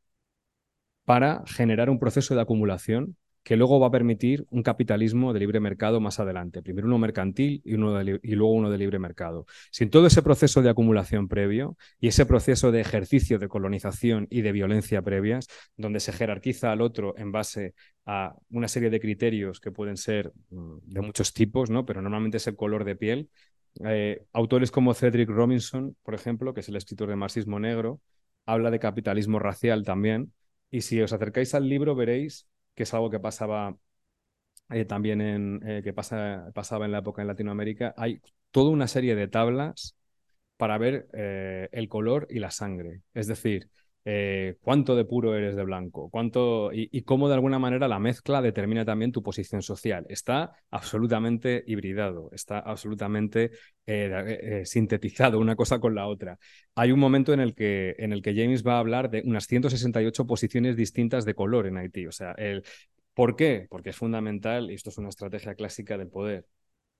Speaker 3: para generar un proceso de acumulación que luego va a permitir un capitalismo de libre mercado más adelante. Primero uno mercantil y, luego uno de libre mercado. Sin todo ese proceso de acumulación previo y ese proceso de ejercicio de colonización y de violencia previas, donde se jerarquiza al otro en base a una serie de criterios que pueden ser mm, de muchos tipos, ¿no? pero normalmente es el color de piel. Eh, autores como Cedric Robinson, por ejemplo, que es el escritor de Marxismo Negro, habla de capitalismo racial también, y si os acercáis al libro veréis que es algo que pasaba eh, también en, eh, que pasa, pasaba en la época en Latinoamérica. Hay toda una serie de tablas para ver eh, el color y la sangre. Es decir, eh, cuánto de puro eres de blanco, cuánto y, cómo de alguna manera la mezcla determina también tu posición social. Está absolutamente hibridado, está absolutamente eh, eh, sintetizado una cosa con la otra. Hay un momento en el, que, en el que James va a hablar de unas 168 posiciones distintas de color en Haití. O sea, el, ¿por qué? Porque es fundamental, y esto es una estrategia clásica del poder,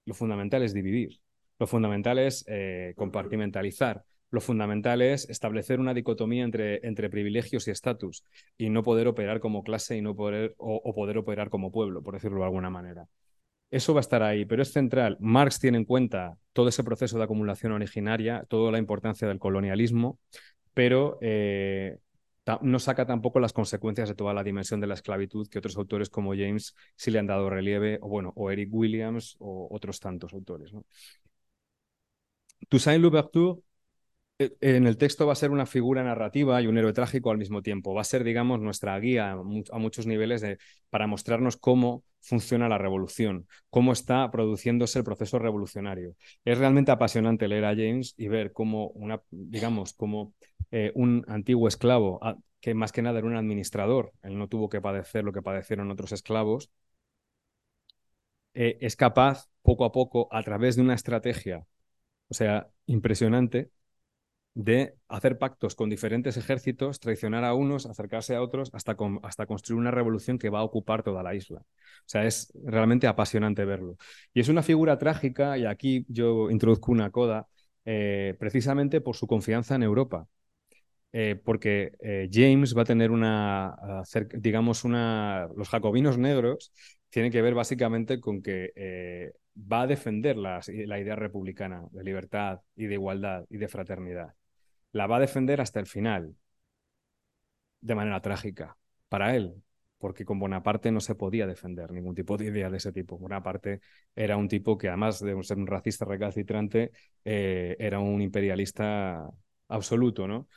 Speaker 3: lo fundamental es dividir, lo fundamental es compartimentalizar lo fundamental es establecer una dicotomía entre, entre privilegios y estatus y no poder operar como clase y no poder, o, poder operar como pueblo, por decirlo de alguna manera. Eso va a estar ahí, pero es central. Marx tiene en cuenta todo ese proceso de acumulación originaria, toda la importancia del colonialismo, pero eh, no saca tampoco las consecuencias de toda la dimensión de la esclavitud que otros autores como James sí le han dado relieve, o bueno, o Eric Williams o otros tantos autores. Toussaint Louverture en el texto va a ser una figura narrativa y un héroe trágico al mismo tiempo. Va a ser, digamos, nuestra guía a muchos niveles para mostrarnos cómo funciona la revolución, cómo está produciéndose el proceso revolucionario. Es realmente apasionante leer a James y ver cómo, digamos, como eh, un antiguo esclavo, que más que nada era un administrador, él no tuvo que padecer lo que padecieron otros esclavos, eh, es capaz, poco a poco, a través de una estrategia, o sea, impresionante, de hacer pactos con diferentes ejércitos, traicionar a unos, acercarse a otros, hasta, hasta construir una revolución que va a ocupar toda la isla. O sea, es realmente apasionante verlo. Y es una figura trágica, y aquí yo introduzco una coda, eh, precisamente por su confianza en Europa. Eh, porque eh, James va a tener una, digamos, una, los jacobinos negros tienen que ver básicamente con que va a defender la idea republicana de libertad y de igualdad y de fraternidad la va a defender hasta el final, de manera trágica, para él, porque con Bonaparte no se podía defender ningún tipo de idea de ese tipo. Bonaparte era un tipo que, además de ser un racista recalcitrante, eh, era un imperialista absoluto, ¿no?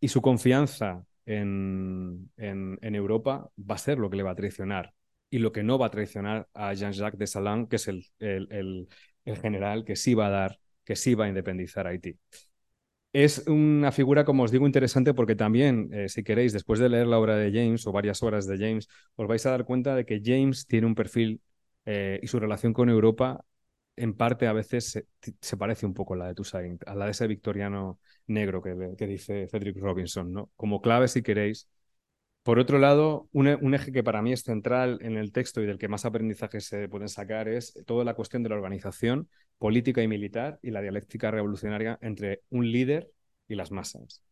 Speaker 3: Y su confianza en, en, Europa va a ser lo que le va a traicionar y lo que no va a traicionar a Jean-Jacques de Salin, que es el, el, el, general que sí va a dar que sí va a independizar Haití. Es una figura, como os digo, interesante porque también, eh, si queréis, después de leer la obra de James o varias obras de James, os vais a dar cuenta de que James tiene un perfil eh, y su relación con Europa en parte a veces se, parece un poco a la de Toussaint, a la de ese victoriano negro que, que dice Cedric Robinson, ¿no? Como clave, si queréis, por otro lado, un, eje que para mí es central en el texto y del que más aprendizaje se pueden sacar es toda la cuestión de la organización política y militar y la dialéctica revolucionaria entre un líder y las masas.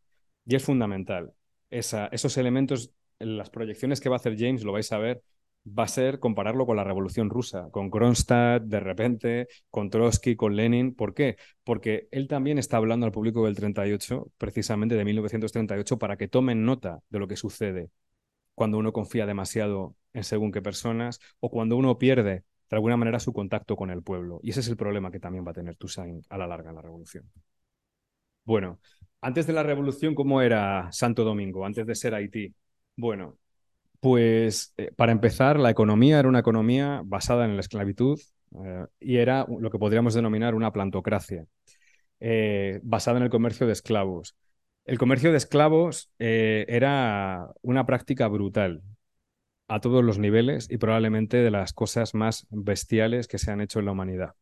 Speaker 3: Y es fundamental. esos elementos, las proyecciones que va a hacer James, lo vais a ver, va a ser compararlo con la Revolución Rusa, con Kronstadt, de repente, con Trotsky, con Lenin. ¿Por qué? Porque él también está hablando al público del 38, precisamente de 1938, para que tomen nota de lo que sucede cuando uno confía demasiado en según qué personas o cuando uno pierde de alguna manera su contacto con el pueblo. Y ese es el problema que también va a tener Toussaint a la larga en la revolución. Bueno, antes de la revolución, ¿cómo era Santo Domingo? Antes de ser Haití. Bueno, pues eh, para empezar, la economía era una economía basada en la esclavitud eh, y era lo que podríamos denominar una plantocracia, eh, basada en el comercio de esclavos. El comercio de esclavos eh, era una práctica brutal a todos los niveles y probablemente de las cosas más bestiales que se han hecho en la humanidad.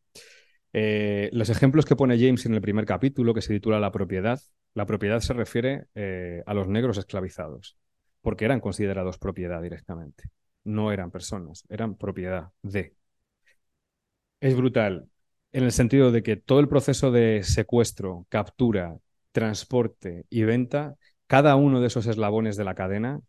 Speaker 3: Eh, los ejemplos que pone James en el primer capítulo, que se titula La propiedad, la propiedad se refiere eh, a los negros esclavizados, porque eran considerados propiedad directamente. No eran personas, eran propiedad de. Es brutal en el sentido de que todo el proceso de secuestro, captura, transporte y venta, cada uno de esos eslabones de la cadena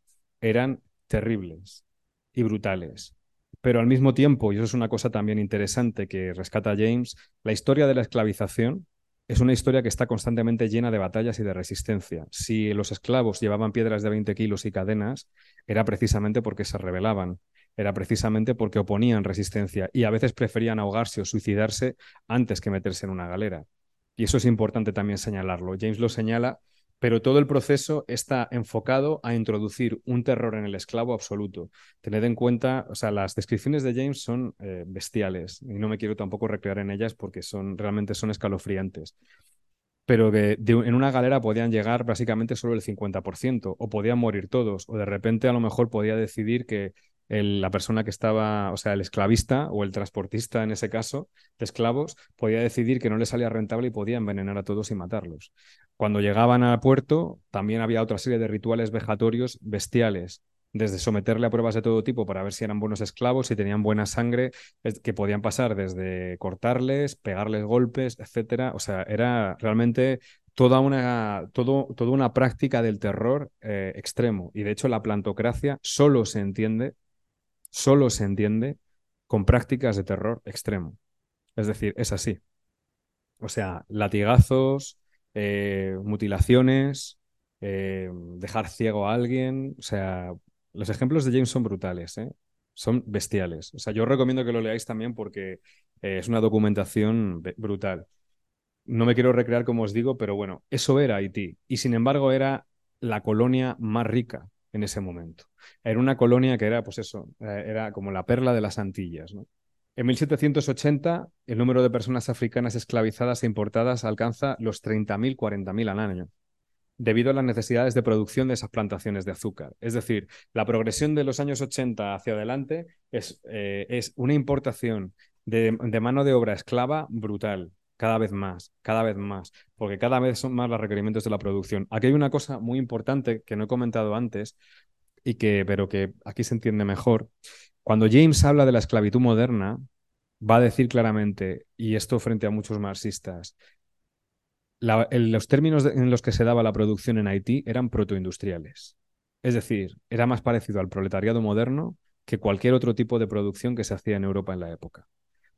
Speaker 3: eran terribles y brutales. Pero al mismo tiempo, y eso es una cosa también interesante que rescata James, la historia de la esclavización es una historia que está constantemente llena de batallas y de resistencia. Si los esclavos llevaban piedras de 20 kilos y cadenas, era precisamente porque se rebelaban, era precisamente porque oponían resistencia y a veces preferían ahogarse o suicidarse antes que meterse en una galera. Y eso es importante también señalarlo. James lo señala, pero todo el proceso está enfocado a introducir un terror en el esclavo absoluto. Tened en cuenta, o sea, las descripciones de James son eh, bestiales y no me quiero tampoco recrear en ellas porque son realmente son escalofriantes. Pero que en una galera podían llegar básicamente solo el 50%, o podían morir todos, o de repente a lo mejor podía decidir que la persona que estaba, o sea, el esclavista o el transportista en ese caso de esclavos, podía decidir que no le salía rentable y podía envenenar a todos y matarlos. Cuando llegaban al puerto, también había otra serie de rituales vejatorios bestiales, desde someterle a pruebas de todo tipo para ver si eran buenos esclavos, si tenían buena sangre, que podían pasar desde cortarles, pegarles golpes, etcétera. O sea, era realmente toda una, todo, toda una práctica del terror eh, extremo. Y de hecho, la plantocracia solo se entiende solo se entiende con prácticas de terror extremo. Es decir, es así. O sea, latigazos, eh, mutilaciones, eh, dejar ciego a alguien. O sea, los ejemplos de James son brutales, ¿eh? son bestiales. O sea, yo recomiendo que lo leáis también porque es una documentación brutal. No me quiero recrear como os digo, pero bueno, eso era Haití. Y sin embargo era la colonia más rica en ese momento. Era una colonia que era, pues eso, eh, era como la perla de las Antillas. En 1780, el número de personas africanas esclavizadas e importadas alcanza los 30.000, 40.000 al año, debido a las necesidades de producción de esas plantaciones de azúcar. Es decir, la progresión de los años 80 hacia adelante es, eh, es una importación de mano de obra esclava brutal cada vez más, cada vez más, porque cada vez son más los requerimientos de la producción. Aquí hay una cosa muy importante que no he comentado antes, y que, pero que aquí se entiende mejor. Cuando James habla de la esclavitud moderna, va a decir claramente, y esto frente a muchos marxistas, los términos en los que se daba la producción en Haití eran protoindustriales. Es decir, era más parecido al proletariado moderno que cualquier otro tipo de producción que se hacía en Europa en la época.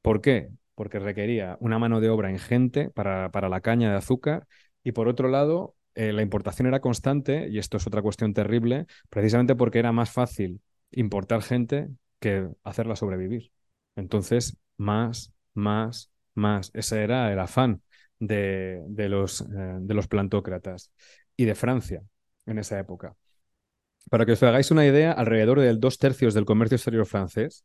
Speaker 3: ¿Por qué? Porque requería una mano de obra ingente para, para la caña de azúcar y por otro lado eh, la importación era constante y esto es otra cuestión terrible, precisamente porque era más fácil importar gente que hacerla sobrevivir. Entonces, más, más, más. Ese era el afán de, de los, eh, de los plantócratas y de Francia en esa época. Para que os hagáis una idea, alrededor del dos tercios del comercio exterior francés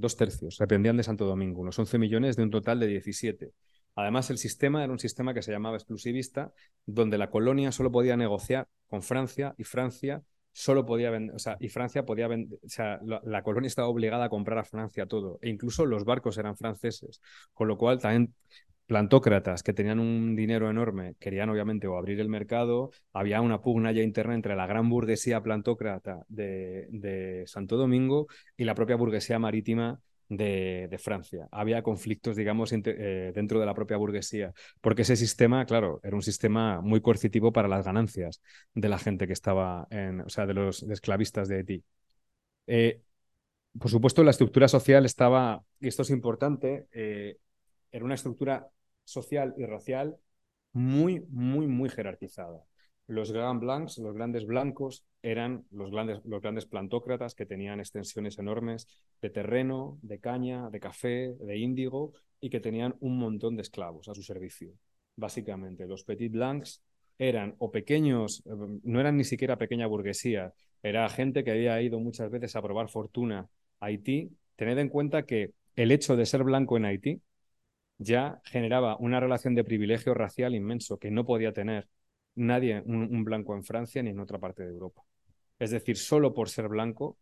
Speaker 3: dos tercios, dependían de Santo Domingo, unos 11 millones de un total de 17. Además, el sistema era un sistema que se llamaba exclusivista, donde la colonia solo podía negociar con Francia y Francia solo podía vender, o sea, y Francia podía vender, o sea, la, la, colonia estaba obligada a comprar a Francia todo, e incluso los barcos eran franceses, con lo cual también plantócratas que tenían un dinero enorme querían obviamente o abrir el mercado, había una pugna ya interna entre la gran burguesía plantócrata de, Santo Domingo y la propia burguesía marítima de, Francia. Había conflictos, digamos, eh, dentro de la propia burguesía, porque ese sistema, claro, era un sistema muy coercitivo para las ganancias de la gente que estaba en, o sea, de los esclavistas de Haití. Eh, por supuesto, la estructura social estaba, y esto es importante, eh, era una estructura social y racial muy, muy, muy jerarquizada. Los Grand Blancs, los grandes blancos, eran los grandes, los grandes plantócratas que tenían extensiones enormes de terreno, de caña, de café, de índigo y que tenían un montón de esclavos a su servicio. Básicamente, los Petit Blancs eran o pequeños, no eran ni siquiera pequeña burguesía, era gente que había ido muchas veces a probar fortuna a Haití. Tened en cuenta que el hecho de ser blanco en Haití ya generaba una relación de privilegio racial inmenso que no podía tener nadie, un, blanco en Francia ni en otra parte de Europa. Es decir, solo por ser blanco,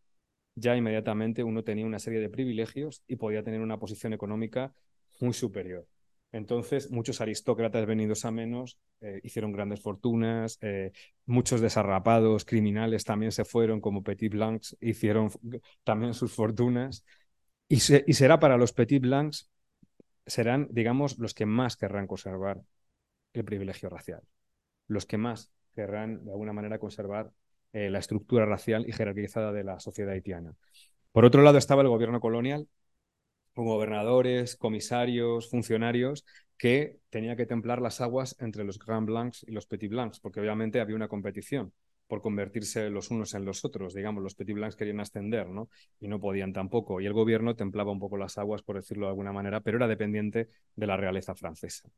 Speaker 3: ya inmediatamente uno tenía una serie de privilegios y podía tener una posición económica muy superior. Entonces, muchos aristócratas venidos a menos eh, hicieron grandes fortunas, eh, muchos desarrapados criminales también se fueron como Petit Blancs, hicieron también sus fortunas. Y, y será para los Petit Blancs serán, digamos, los que más querrán conservar el privilegio racial, los que más querrán, de alguna manera, conservar eh, la estructura racial y jerarquizada de la sociedad haitiana. Por otro lado estaba el gobierno colonial, con gobernadores, comisarios, funcionarios, que tenía que templar las aguas entre los Grand Blancs y los Petit Blancs, porque obviamente había una competición por convertirse los unos en los otros. Digamos, los Petit Blancs querían ascender, ¿no? Y no podían tampoco. Y el gobierno templaba un poco las aguas, por decirlo de alguna manera, pero era dependiente de la realeza francesa.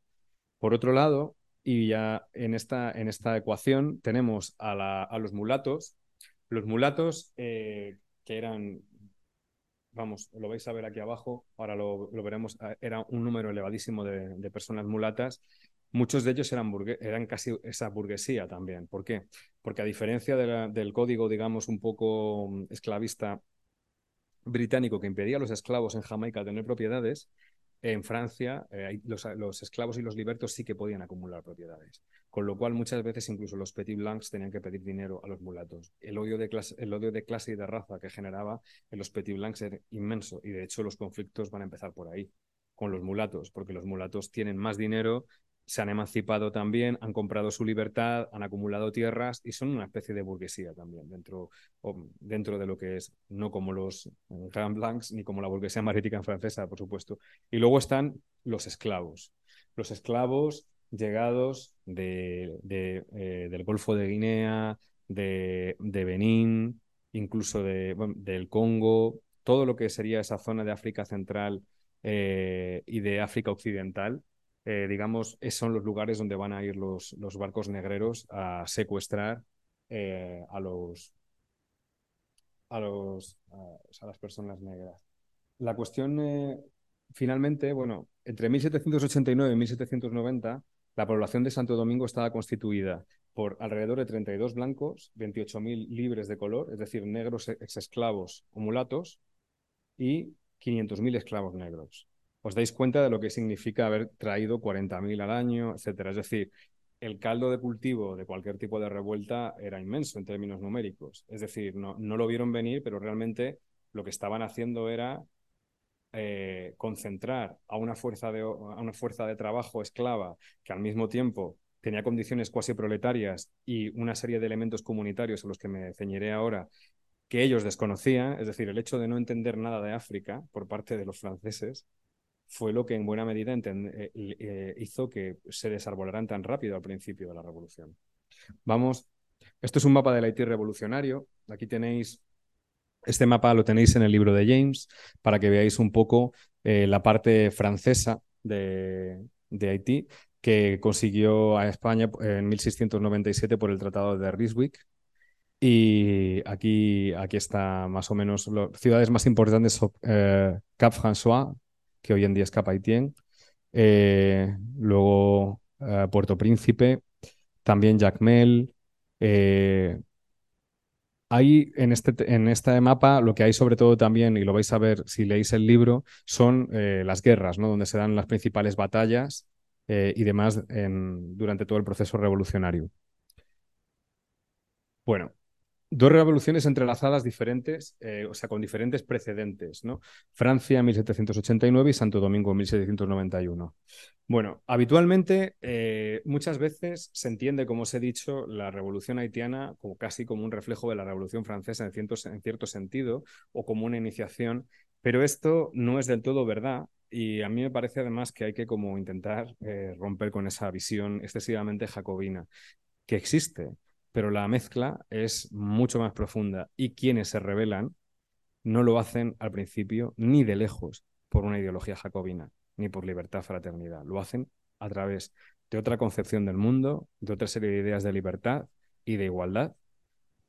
Speaker 3: Por otro lado, y ya en esta, en esta ecuación tenemos a, la, a los mulatos. Los mulatos eh, que eran, vamos, lo vais a ver aquí abajo, ahora lo, veremos, era un número elevadísimo de, de personas mulatas muchos de ellos eran, eran casi esa burguesía también. ¿Por qué? Porque a diferencia del código, digamos, un poco mm, esclavista británico que impedía a los esclavos en Jamaica tener propiedades, en Francia eh, los, los, esclavos y los libertos sí que podían acumular propiedades. Con lo cual muchas veces incluso los petit blancs tenían que pedir dinero a los mulatos. El odio de clase, el odio de clase y de raza que generaba en los petit blancs era inmenso y de hecho los conflictos van a empezar por ahí con los mulatos, porque los mulatos tienen más dinero, se han emancipado también, han comprado su libertad, han acumulado tierras y son una especie de burguesía también dentro, dentro de lo que es, no como los Grand Blancs ni como la burguesía marítima francesa, por supuesto. Y luego están los esclavos. Los esclavos llegados de, eh, del Golfo de Guinea, de, Benín, incluso bueno, del Congo, todo lo que sería esa zona de África Central eh, y de África Occidental, eh, digamos, son los lugares donde van a ir los, los barcos negreros a secuestrar eh, a los a los a, a, las personas negras. La cuestión, eh, finalmente, bueno, entre 1789 y 1790, la población de Santo Domingo estaba constituida por alrededor de 32 blancos, 28.000 libres de color, es decir, negros exesclavos o mulatos, y 500.000 esclavos negros os dais cuenta de lo que significa haber traído 40.000 al año, etcétera. Es decir, el caldo de cultivo de cualquier tipo de revuelta era inmenso en términos numéricos. Es decir, no, lo vieron venir, pero realmente lo que estaban haciendo era eh, concentrar a una, fuerza de, a una fuerza de trabajo esclava que al mismo tiempo tenía condiciones cuasi proletarias y una serie de elementos comunitarios a los que me ceñiré ahora que ellos desconocían, es decir, el hecho de no entender nada de África por parte de los franceses, fue lo que en buena medida eh, eh, hizo que se desarbolaran tan rápido al principio de la revolución. Vamos, esto es un mapa del Haití revolucionario. Aquí tenéis, este mapa lo tenéis en el libro de James para que veáis un poco eh, la parte francesa de, Haití que consiguió a España en 1697 por el Tratado de Ryswick. Y aquí, aquí está más o menos las ciudades más importantes, Cap François, que hoy en día es Cap Haitien, eh, luego eh, Puerto Príncipe, también Jacmel. Eh, hay en este, en mapa lo que hay sobre todo también, y lo vais a ver si leéis el libro, son eh, las guerras, ¿no? donde se dan las principales batallas eh, y demás durante todo el proceso revolucionario. Bueno, dos revoluciones entrelazadas diferentes, eh, o sea, con diferentes precedentes, ¿no? Francia 1789 y Santo Domingo 1791. Bueno, habitualmente, eh, muchas veces se entiende, como os he dicho, la revolución haitiana como casi como un reflejo de la revolución francesa en cierto, en cierto sentido o como una iniciación, pero esto no es del todo verdad. Y a mí me parece además que hay que como intentar eh, romper con esa visión excesivamente jacobina que existe, pero la mezcla es mucho más profunda y quienes se rebelan no lo hacen al principio ni de lejos por una ideología jacobina, ni por libertad, fraternidad. Lo hacen a través de otra concepción del mundo, de otra serie de ideas de libertad y de igualdad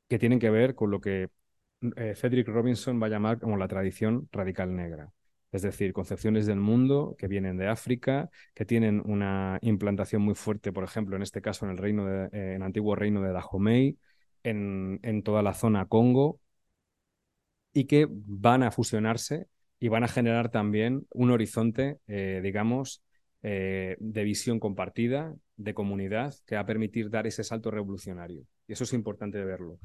Speaker 3: que tienen que ver con lo que eh, Cedric Robinson va a llamar como la tradición radical negra. Es decir, concepciones del mundo que vienen de África, que tienen una implantación muy fuerte, por ejemplo, en este caso en el reino eh, en antiguo reino de Dahomey, en, en toda la zona Congo, y que van a fusionarse y van a generar también un horizonte, eh, digamos, eh, de visión compartida, de comunidad, que va a permitir dar ese salto revolucionario. Y eso es importante verlo.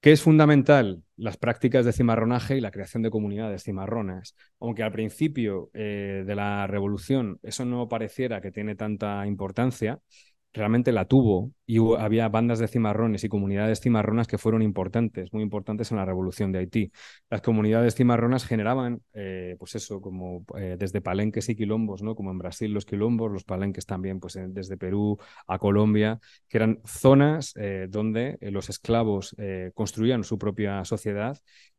Speaker 3: ¿Qué es fundamental? Las prácticas de cimarronaje y la creación de comunidades cimarronas. Aunque al principio eh, de la revolución eso no pareciera que tiene tanta importancia, realmente la tuvo y había bandas de cimarrones y comunidades cimarronas que fueron importantes, muy importantes en la revolución de Haití. Las comunidades cimarronas generaban, eh, pues eso, como eh, desde palenques y quilombos, ¿no? Como en Brasil los quilombos, los palenques también, pues desde Perú a Colombia, que eran zonas eh, donde los esclavos construían su propia sociedad,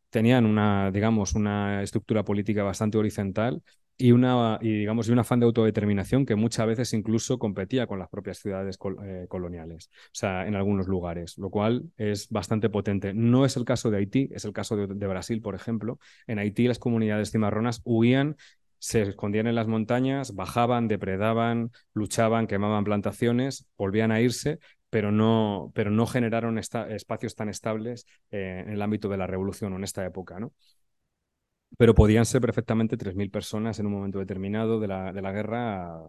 Speaker 3: tenían una, digamos, una estructura política bastante horizontal y, una, y, digamos, y un afán de autodeterminación que muchas veces incluso competía con las propias ciudades eh, coloniales, o sea, en algunos lugares, lo cual es bastante potente. No es el caso de Haití, es el caso de, Brasil, por ejemplo. En Haití las comunidades cimarronas huían se escondían en las montañas, bajaban, depredaban, luchaban, quemaban plantaciones, volvían a irse, pero no, pero no generaron espacios tan estables eh, en el ámbito de la revolución o en esta época, ¿no? Pero podían ser perfectamente 3.000 personas en un momento determinado de la, de la guerra,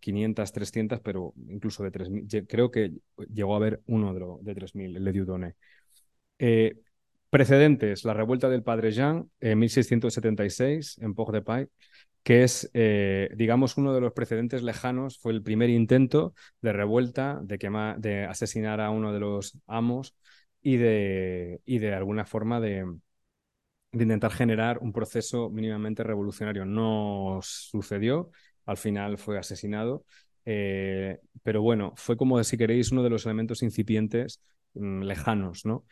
Speaker 3: 500, 300, pero incluso de 3.000. Lle- Creo que llegó a haber uno de, de 3.000, el de Dieudonné. Eh, precedentes, la revuelta del Padre Jean en 1676 en Port-de-Paix, que es, eh, digamos, uno de los precedentes lejanos, fue el primer intento de revuelta, de, quemar, de asesinar a uno de los amos y de, y de alguna forma de, de intentar generar un proceso mínimamente revolucionario. No sucedió, al final fue asesinado, eh, pero bueno, fue como, si queréis, uno de los elementos incipientes mm, lejanos, ¿no?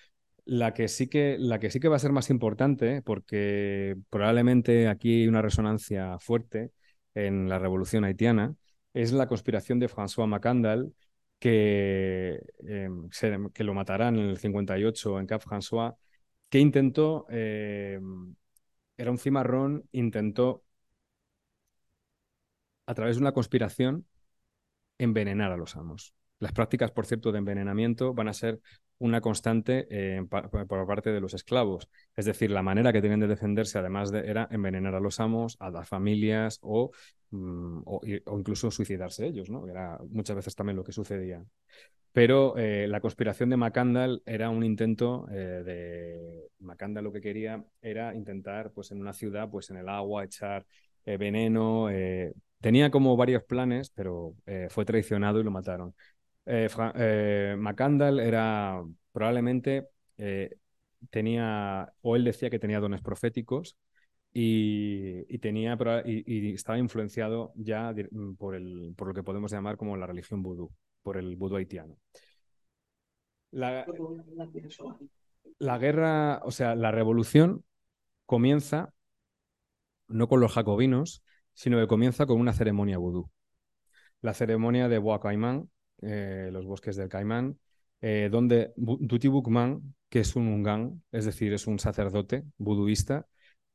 Speaker 3: La que, sí que, la que sí que va a ser más importante, porque probablemente aquí hay una resonancia fuerte en la revolución haitiana, es la conspiración de François Macandal, que, eh, que lo matarán en el 58 en Cap François, que intentó, eh, era un cimarrón, intentó, a través de una conspiración, envenenar a los amos. Las prácticas, por cierto, de envenenamiento van a ser una constante eh, por parte de los esclavos. Es decir, la manera que tenían de defenderse, además de, era envenenar a los amos, a las familias o, mm, o, incluso suicidarse ellos, ¿no? Era muchas veces también lo que sucedía. Pero eh, la conspiración de Macandal era un intento eh, de... Macandal lo que quería era intentar, pues en una ciudad, pues en el agua, echar veneno. Tenía como varios planes, pero fue traicionado y lo mataron. Eh, eh, era probablemente eh, tenía, o él decía que tenía dones proféticos y, tenía, y, estaba influenciado ya di- por, el, por lo que podemos llamar como la religión vudú, por el vudú haitiano. La, la guerra, o sea, la revolución comienza no con los jacobinos, sino que comienza con una ceremonia vudú. La ceremonia de Bois Caimán, eh, los bosques del Caimán, eh, donde Duti Bukman, que es un ungán, es decir, es un sacerdote buduista,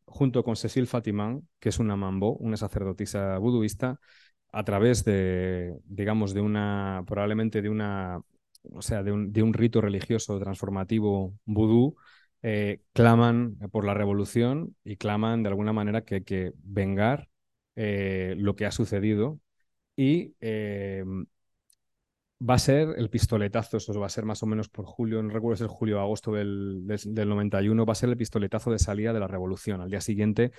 Speaker 3: junto con Cecil Fatimán, que es una mambo, una sacerdotisa buduista, a través de, digamos, de una, probablemente de una, o sea, de un, de un rito religioso transformativo vudú, eh, claman por la revolución y claman de alguna manera que hay que vengar lo que ha sucedido y va a ser el pistoletazo, eso va a ser más o menos por julio, no recuerdo si es julio o agosto del, del, 91, va a ser el pistoletazo de salida de la revolución. Al día siguiente,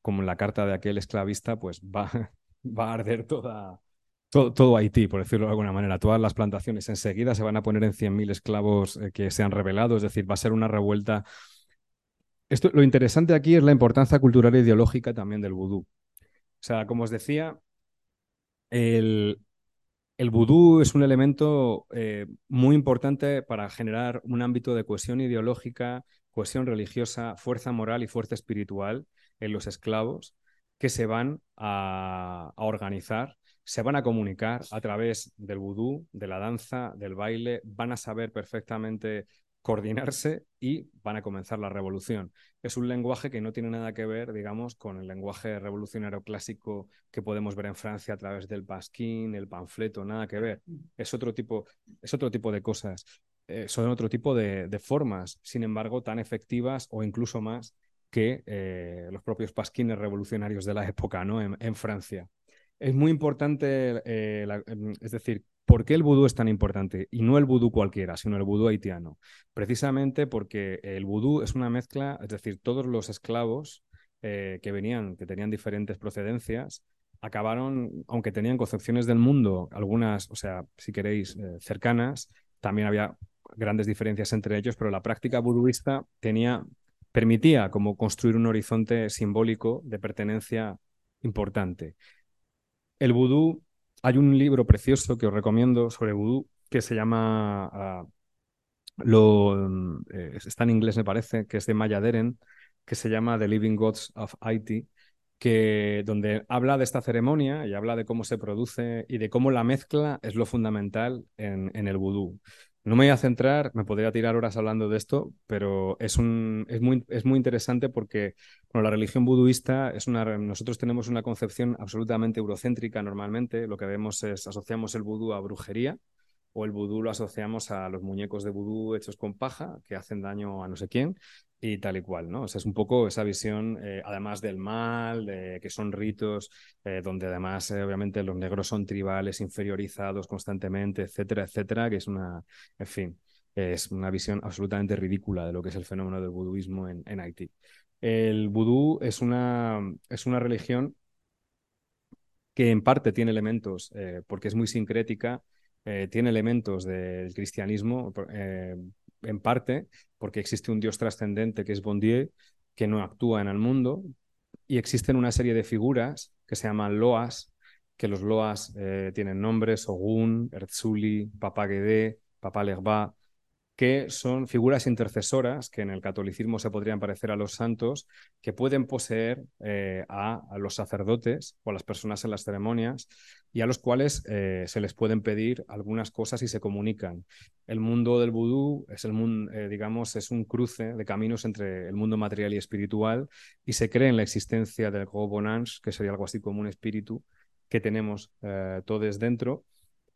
Speaker 3: como en la carta de aquel esclavista, pues va, va a arder toda, todo, Haití, por decirlo de alguna manera. Todas las plantaciones enseguida se van a poner en 100.000 esclavos eh, que se han revelado, es decir, va a ser una revuelta. Esto, lo interesante aquí es la importancia cultural e ideológica también del vudú. O sea, como os decía, el, el vudú es un elemento eh, muy importante para generar un ámbito de cohesión ideológica, cohesión religiosa, fuerza moral y fuerza espiritual en los esclavos que se van a organizar se van a comunicar a través del vudú, de la danza, del baile, van a saber perfectamente coordinarse y van a comenzar la revolución. Es un lenguaje que no tiene nada que ver, digamos, con el lenguaje revolucionario clásico que podemos ver en Francia a través del pasquín, el panfleto, nada que ver. Es otro tipo, es otro tipo de cosas, eh, son otro tipo de, formas, sin embargo, tan efectivas o incluso más que eh, los propios pasquines revolucionarios de la época ¿no? en Francia es muy importante, eh, em, es decir, ¿por qué el vudú es tan importante? Y no el vudú cualquiera, sino el vudú haitiano. Precisamente porque el vudú es una mezcla, es decir, todos los esclavos eh, que venían, que tenían diferentes procedencias, acabaron, aunque tenían concepciones del mundo, algunas, o sea, si queréis, eh, cercanas, también había grandes diferencias entre ellos, pero la práctica buduista tenía, permitía como construir un horizonte simbólico de pertenencia importante. El vudú, hay un libro precioso que os recomiendo sobre vudú que se llama, ah, eh, está en inglés me parece, que es de Maya Deren, que se llama The Living Gods of Haiti, que, donde habla de esta ceremonia y habla de cómo se produce y de cómo la mezcla es lo fundamental en, en el vudú. No me voy a centrar, me podría tirar horas hablando de esto, pero es, un, es, muy, es muy interesante porque bueno, la religión buduista es una. Nosotros tenemos una concepción absolutamente eurocéntrica normalmente. Lo que vemos es asociamos el vudú a brujería o el vudú lo asociamos a los muñecos de vudú hechos con paja que hacen daño a no sé quién y tal y cual, ¿no? O sea, es un poco esa visión, eh, además del mal, que son ritos, eh, donde además, eh, obviamente, los negros son tribales, inferiorizados constantemente, etcétera, etcétera, que es una, en fin, es una visión absolutamente ridícula de lo que es el fenómeno del vuduismo en, en Haití. El vudú es una, es una religión que en parte tiene elementos, porque es muy sincrética, tiene elementos del cristianismo, en parte porque existe un dios trascendente que es Bondier, que no actúa en el mundo, y existen una serie de figuras que se llaman loas, que los loas eh, tienen nombres, Ogun, Erzuli, Papa Guedé, Papa Legba, que son figuras intercesoras que en el catolicismo se podrían parecer a los santos, que pueden poseer eh, a, los sacerdotes o a las personas en las ceremonias y a los cuales eh, se les pueden pedir algunas cosas y se comunican. El mundo del vudú es el mundo, eh, digamos, es un cruce de caminos entre el mundo material y espiritual y se cree en la existencia del Gobonange, que sería algo así como un espíritu que tenemos todos dentro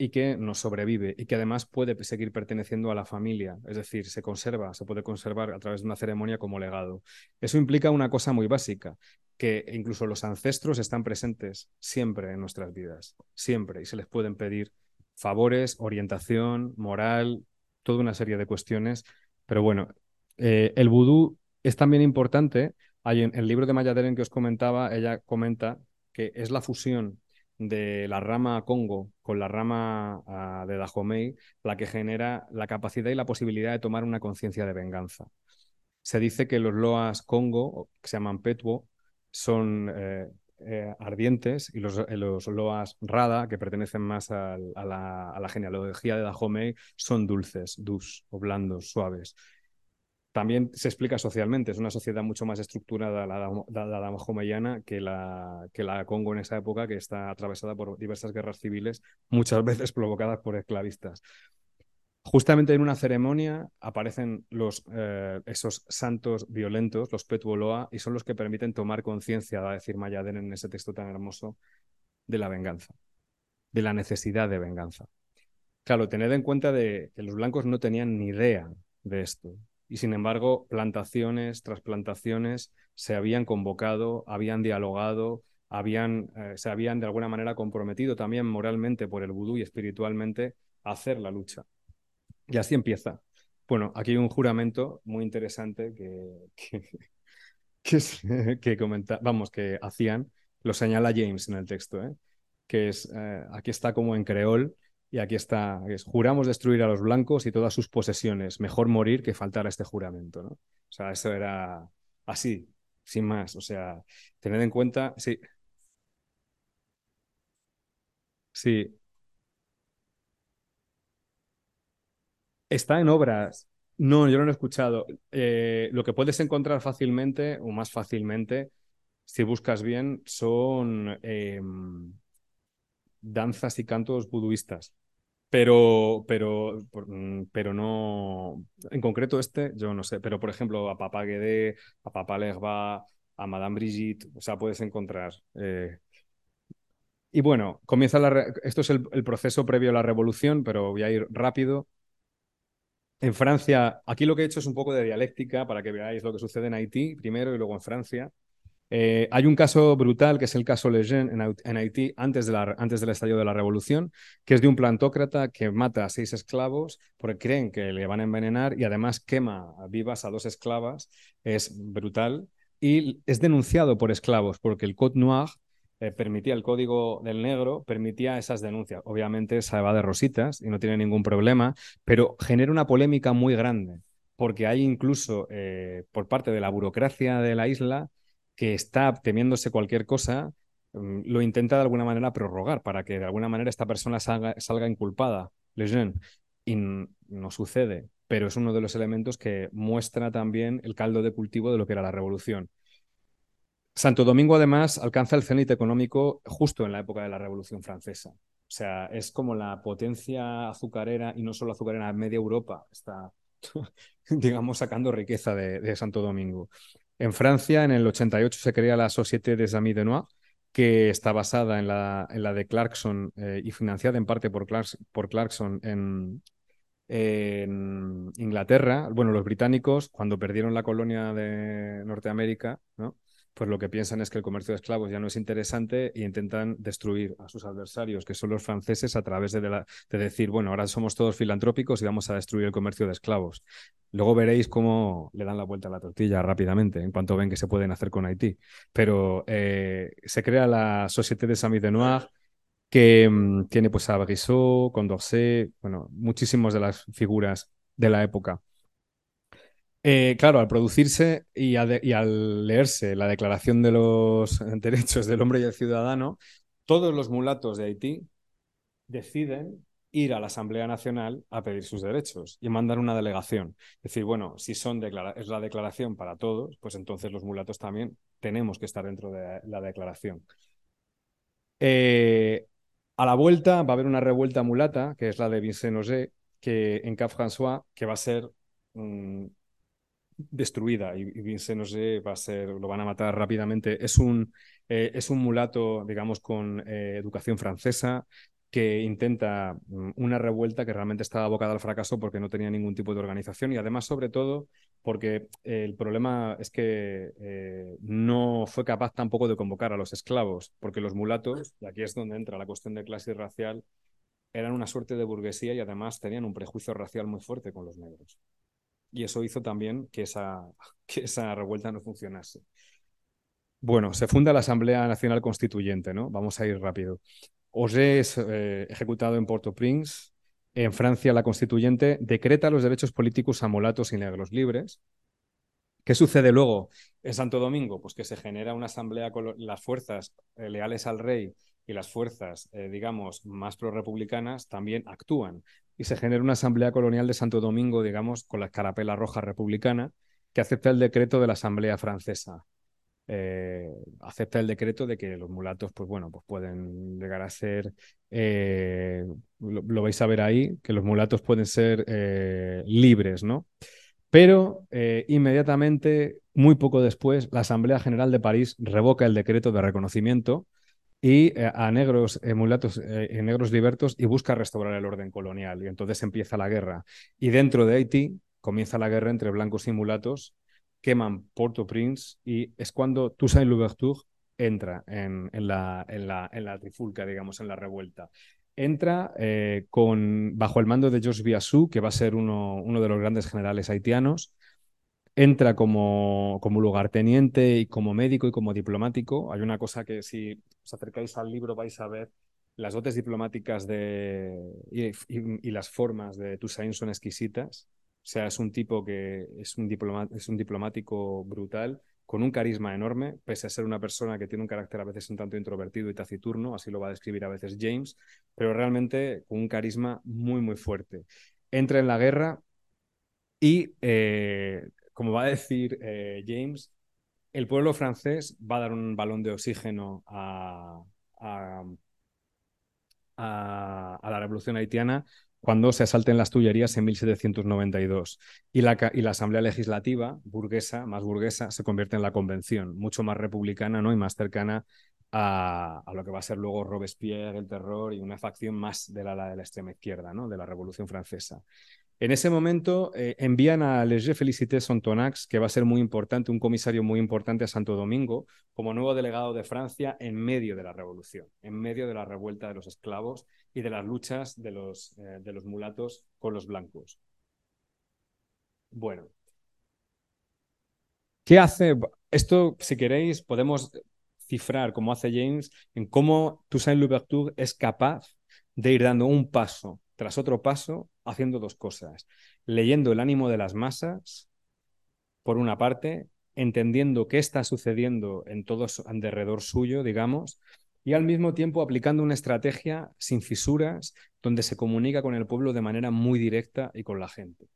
Speaker 3: y que nos sobrevive y que además puede seguir perteneciendo a la familia, es decir, se conserva, se puede conservar a través de una ceremonia como legado. Eso implica una cosa muy básica, que incluso los ancestros están presentes siempre en nuestras vidas, siempre, y se les pueden pedir favores, orientación, moral, toda una serie de cuestiones. Pero bueno, eh, el vudú es también importante. Hay en el libro de Maya Deren que os comentaba, ella comenta que es la fusión de la rama Congo con la rama ah, de Dahomey la que genera la capacidad y la posibilidad de tomar una conciencia de venganza. Se dice que los loas Congo, que se llaman Petuo, son eh, eh, ardientes y los, eh, los, loas Rada, que pertenecen más a, la, a, la, genealogía de Dahomey, son dulces, dus o blandos, suaves también se explica socialmente. Es una sociedad mucho más estructurada la, la, que la, Congo en esa época, que está atravesada por diversas guerras civiles, muchas veces provocadas por esclavistas. Justamente en una ceremonia aparecen eh, esos santos violentos, los Petuoloa, y son los que permiten tomar conciencia, va a decir Mayaden en ese texto tan hermoso, de la venganza, de la necesidad de venganza. Claro, tened en cuenta que los blancos no tenían ni idea de esto. Y sin embargo, plantaciones tras plantaciones se habían convocado, habían dialogado, habían, eh, se habían de alguna manera comprometido también moralmente por el vudú y espiritualmente a hacer la lucha. Y así empieza. Bueno, aquí hay un juramento muy interesante que, que, comenta, vamos, que hacían, lo señala James en el texto, ¿eh? que es, eh, aquí está como en creol, y aquí está, es, juramos destruir a los blancos y todas sus posesiones, mejor morir que faltar a este juramento, ¿no? O sea, eso era así, sin más, o sea, tened en cuenta, sí, sí, Está en obras. No, yo no lo he escuchado. Eh, lo que puedes encontrar fácilmente o más fácilmente, si buscas bien, son em, danzas y cantos buduistas. Pero, pero, mm, pero no. En concreto, este, yo no sé. Pero, por ejemplo, a Papa Guedé, a Legba, a Madame Brigitte, o sea, puedes encontrar. Eh, y bueno, comienza la. Esto es el, el proceso previo a la revolución, pero voy a ir rápido. En Francia, aquí lo que he hecho es un poco de dialéctica para que veáis lo que sucede en Haití primero y luego en Francia. Eh, hay un caso brutal que es el caso Lejeune en, Haití antes, de antes del estallido de la revolución, que es de un plantócrata que mata a seis esclavos porque creen que le van a envenenar y además quema vivas a dos esclavas. Es brutal y es denunciado por esclavos porque el Code Noir eh, permitía, el código del negro permitía esas denuncias. Obviamente se va de rositas y no tiene ningún problema, pero genera una polémica muy grande, porque hay incluso eh, por parte de la burocracia de la isla que está temiéndose cualquier cosa, mm, lo intenta de alguna manera prorrogar para que de alguna manera esta persona salga, salga inculpada, Lejeune, y no sucede, pero es uno de los elementos que muestra también el caldo de cultivo de lo que era la revolución. Santo Domingo, además, alcanza el cenit económico justo en la época de la Revolución Francesa. O sea, es como la potencia azucarera, y no solo azucarera, media Europa está, digamos, sacando riqueza de, Santo Domingo. En Francia, en el 88, se crea la Société des Amis de Noir, que está basada en la, en la de Clarkson eh, y financiada en parte por, Clarkson en, en Inglaterra. Bueno, los británicos, cuando perdieron la colonia de Norteamérica, ¿no? Pues lo que piensan es que el comercio de esclavos ya no es interesante e intentan destruir a sus adversarios, que son los franceses, a través de, de, decir, bueno, ahora somos todos filantrópicos y vamos a destruir el comercio de esclavos. Luego veréis cómo le dan la vuelta a la tortilla rápidamente en cuanto ven que se pueden hacer con Haití. Pero eh, se crea la Société des Amis de Noir, que mm, tiene pues a Brissot, Condorcet, bueno, muchísimas de las figuras de la época. Eh, claro, al producirse y, al leerse la Declaración de los Derechos del Hombre y el Ciudadano, todos los mulatos de Haití deciden ir a la Asamblea Nacional a pedir sus derechos y mandar una delegación. Es decir, bueno, si son es la declaración para todos, pues entonces los mulatos también tenemos que estar dentro de la declaración. Eh, a la vuelta va a haber una revuelta mulata, que es la de Vincent Auger, que en Cap François, que va a ser destruida y, Vincent no sé, va a ser, lo van a matar rápidamente. Es un, eh, es un mulato, digamos, con eh, educación francesa que intenta mm, una revuelta que realmente estaba abocada al fracaso porque no tenía ningún tipo de organización y además, sobre todo, porque eh, el problema es que no fue capaz tampoco de convocar a los esclavos, porque los mulatos, y aquí es donde entra la cuestión de clase racial, eran una suerte de burguesía y además tenían un prejuicio racial muy fuerte con los negros y eso hizo también que esa, que esa revuelta no funcionase. Bueno, se funda la Asamblea Nacional Constituyente, ¿no? Vamos a ir rápido. Auger es eh, ejecutado en Port-au-Prince. En Francia, la Constituyente decreta los derechos políticos a mulatos y negros libres. ¿Qué sucede luego en Santo Domingo? Pues que se genera una asamblea con las fuerzas eh, leales al rey y las fuerzas, eh, digamos, más pro-republicanas también actúan y se genera una asamblea colonial de Santo Domingo, digamos, con la escarapela roja republicana, que acepta el decreto de la Asamblea Francesa. eh, acepta el decreto de que los mulatos, pues bueno, pues pueden llegar a ser, eh, lo, vais a ver ahí, que los mulatos pueden ser eh, libres, ¿no? Pero inmediatamente, muy poco después, la Asamblea General de París revoca el decreto de reconocimiento y a negros mulatos, negros libertos y busca restaurar el orden colonial. Y entonces empieza la guerra. Y dentro de Haití comienza la guerra entre blancos y mulatos queman Port-au-Prince y es cuando Toussaint Louverture entra en, la, en, la, en, la, trifulca, digamos, en la revuelta. Entra eh, con, bajo el mando de Georges Biassou, que va a ser uno, uno de los grandes generales haitianos. Entra como, como lugarteniente y como médico y como diplomático. Hay una cosa que si os acercáis al libro vais a ver las dotes diplomáticas de, y, y las formas de Toussaint son exquisitas. O sea, es un tipo que es un, es un diplomático brutal, con un carisma enorme, pese a ser una persona que tiene un carácter a veces un tanto introvertido y taciturno, así lo va a describir a veces James, pero realmente con un carisma muy, muy fuerte. Entra en la guerra y, eh, como va a decir eh, James, el pueblo francés va a dar un balón de oxígeno a, la revolución haitiana cuando se asalten las Tullerías en 1792. Y la, y la, Asamblea Legislativa, burguesa, más burguesa, se convierte en la Convención, mucho más republicana ¿no? y más cercana a, lo que va a ser luego Robespierre, el terror y una facción más de la, de la extrema izquierda, ¿no? de la Revolución Francesa. En ese momento eh, envían a Léger Félicité Sontonax, que va a ser muy importante, un comisario muy importante a Santo Domingo, como nuevo delegado de Francia en medio de la revolución, en medio de la revuelta de los esclavos y de las luchas de los, eh, de los mulatos con los blancos. Bueno. ¿Qué hace? Esto, si queréis, podemos cifrar, como hace James, en cómo Toussaint Louverture es capaz de ir dando un paso tras otro paso haciendo dos cosas. Leyendo el ánimo de las masas, por una parte, entendiendo qué está sucediendo en todo alrededor suyo, digamos, y al mismo tiempo aplicando una estrategia sin fisuras, donde se comunica con el pueblo de manera muy directa y con la gente.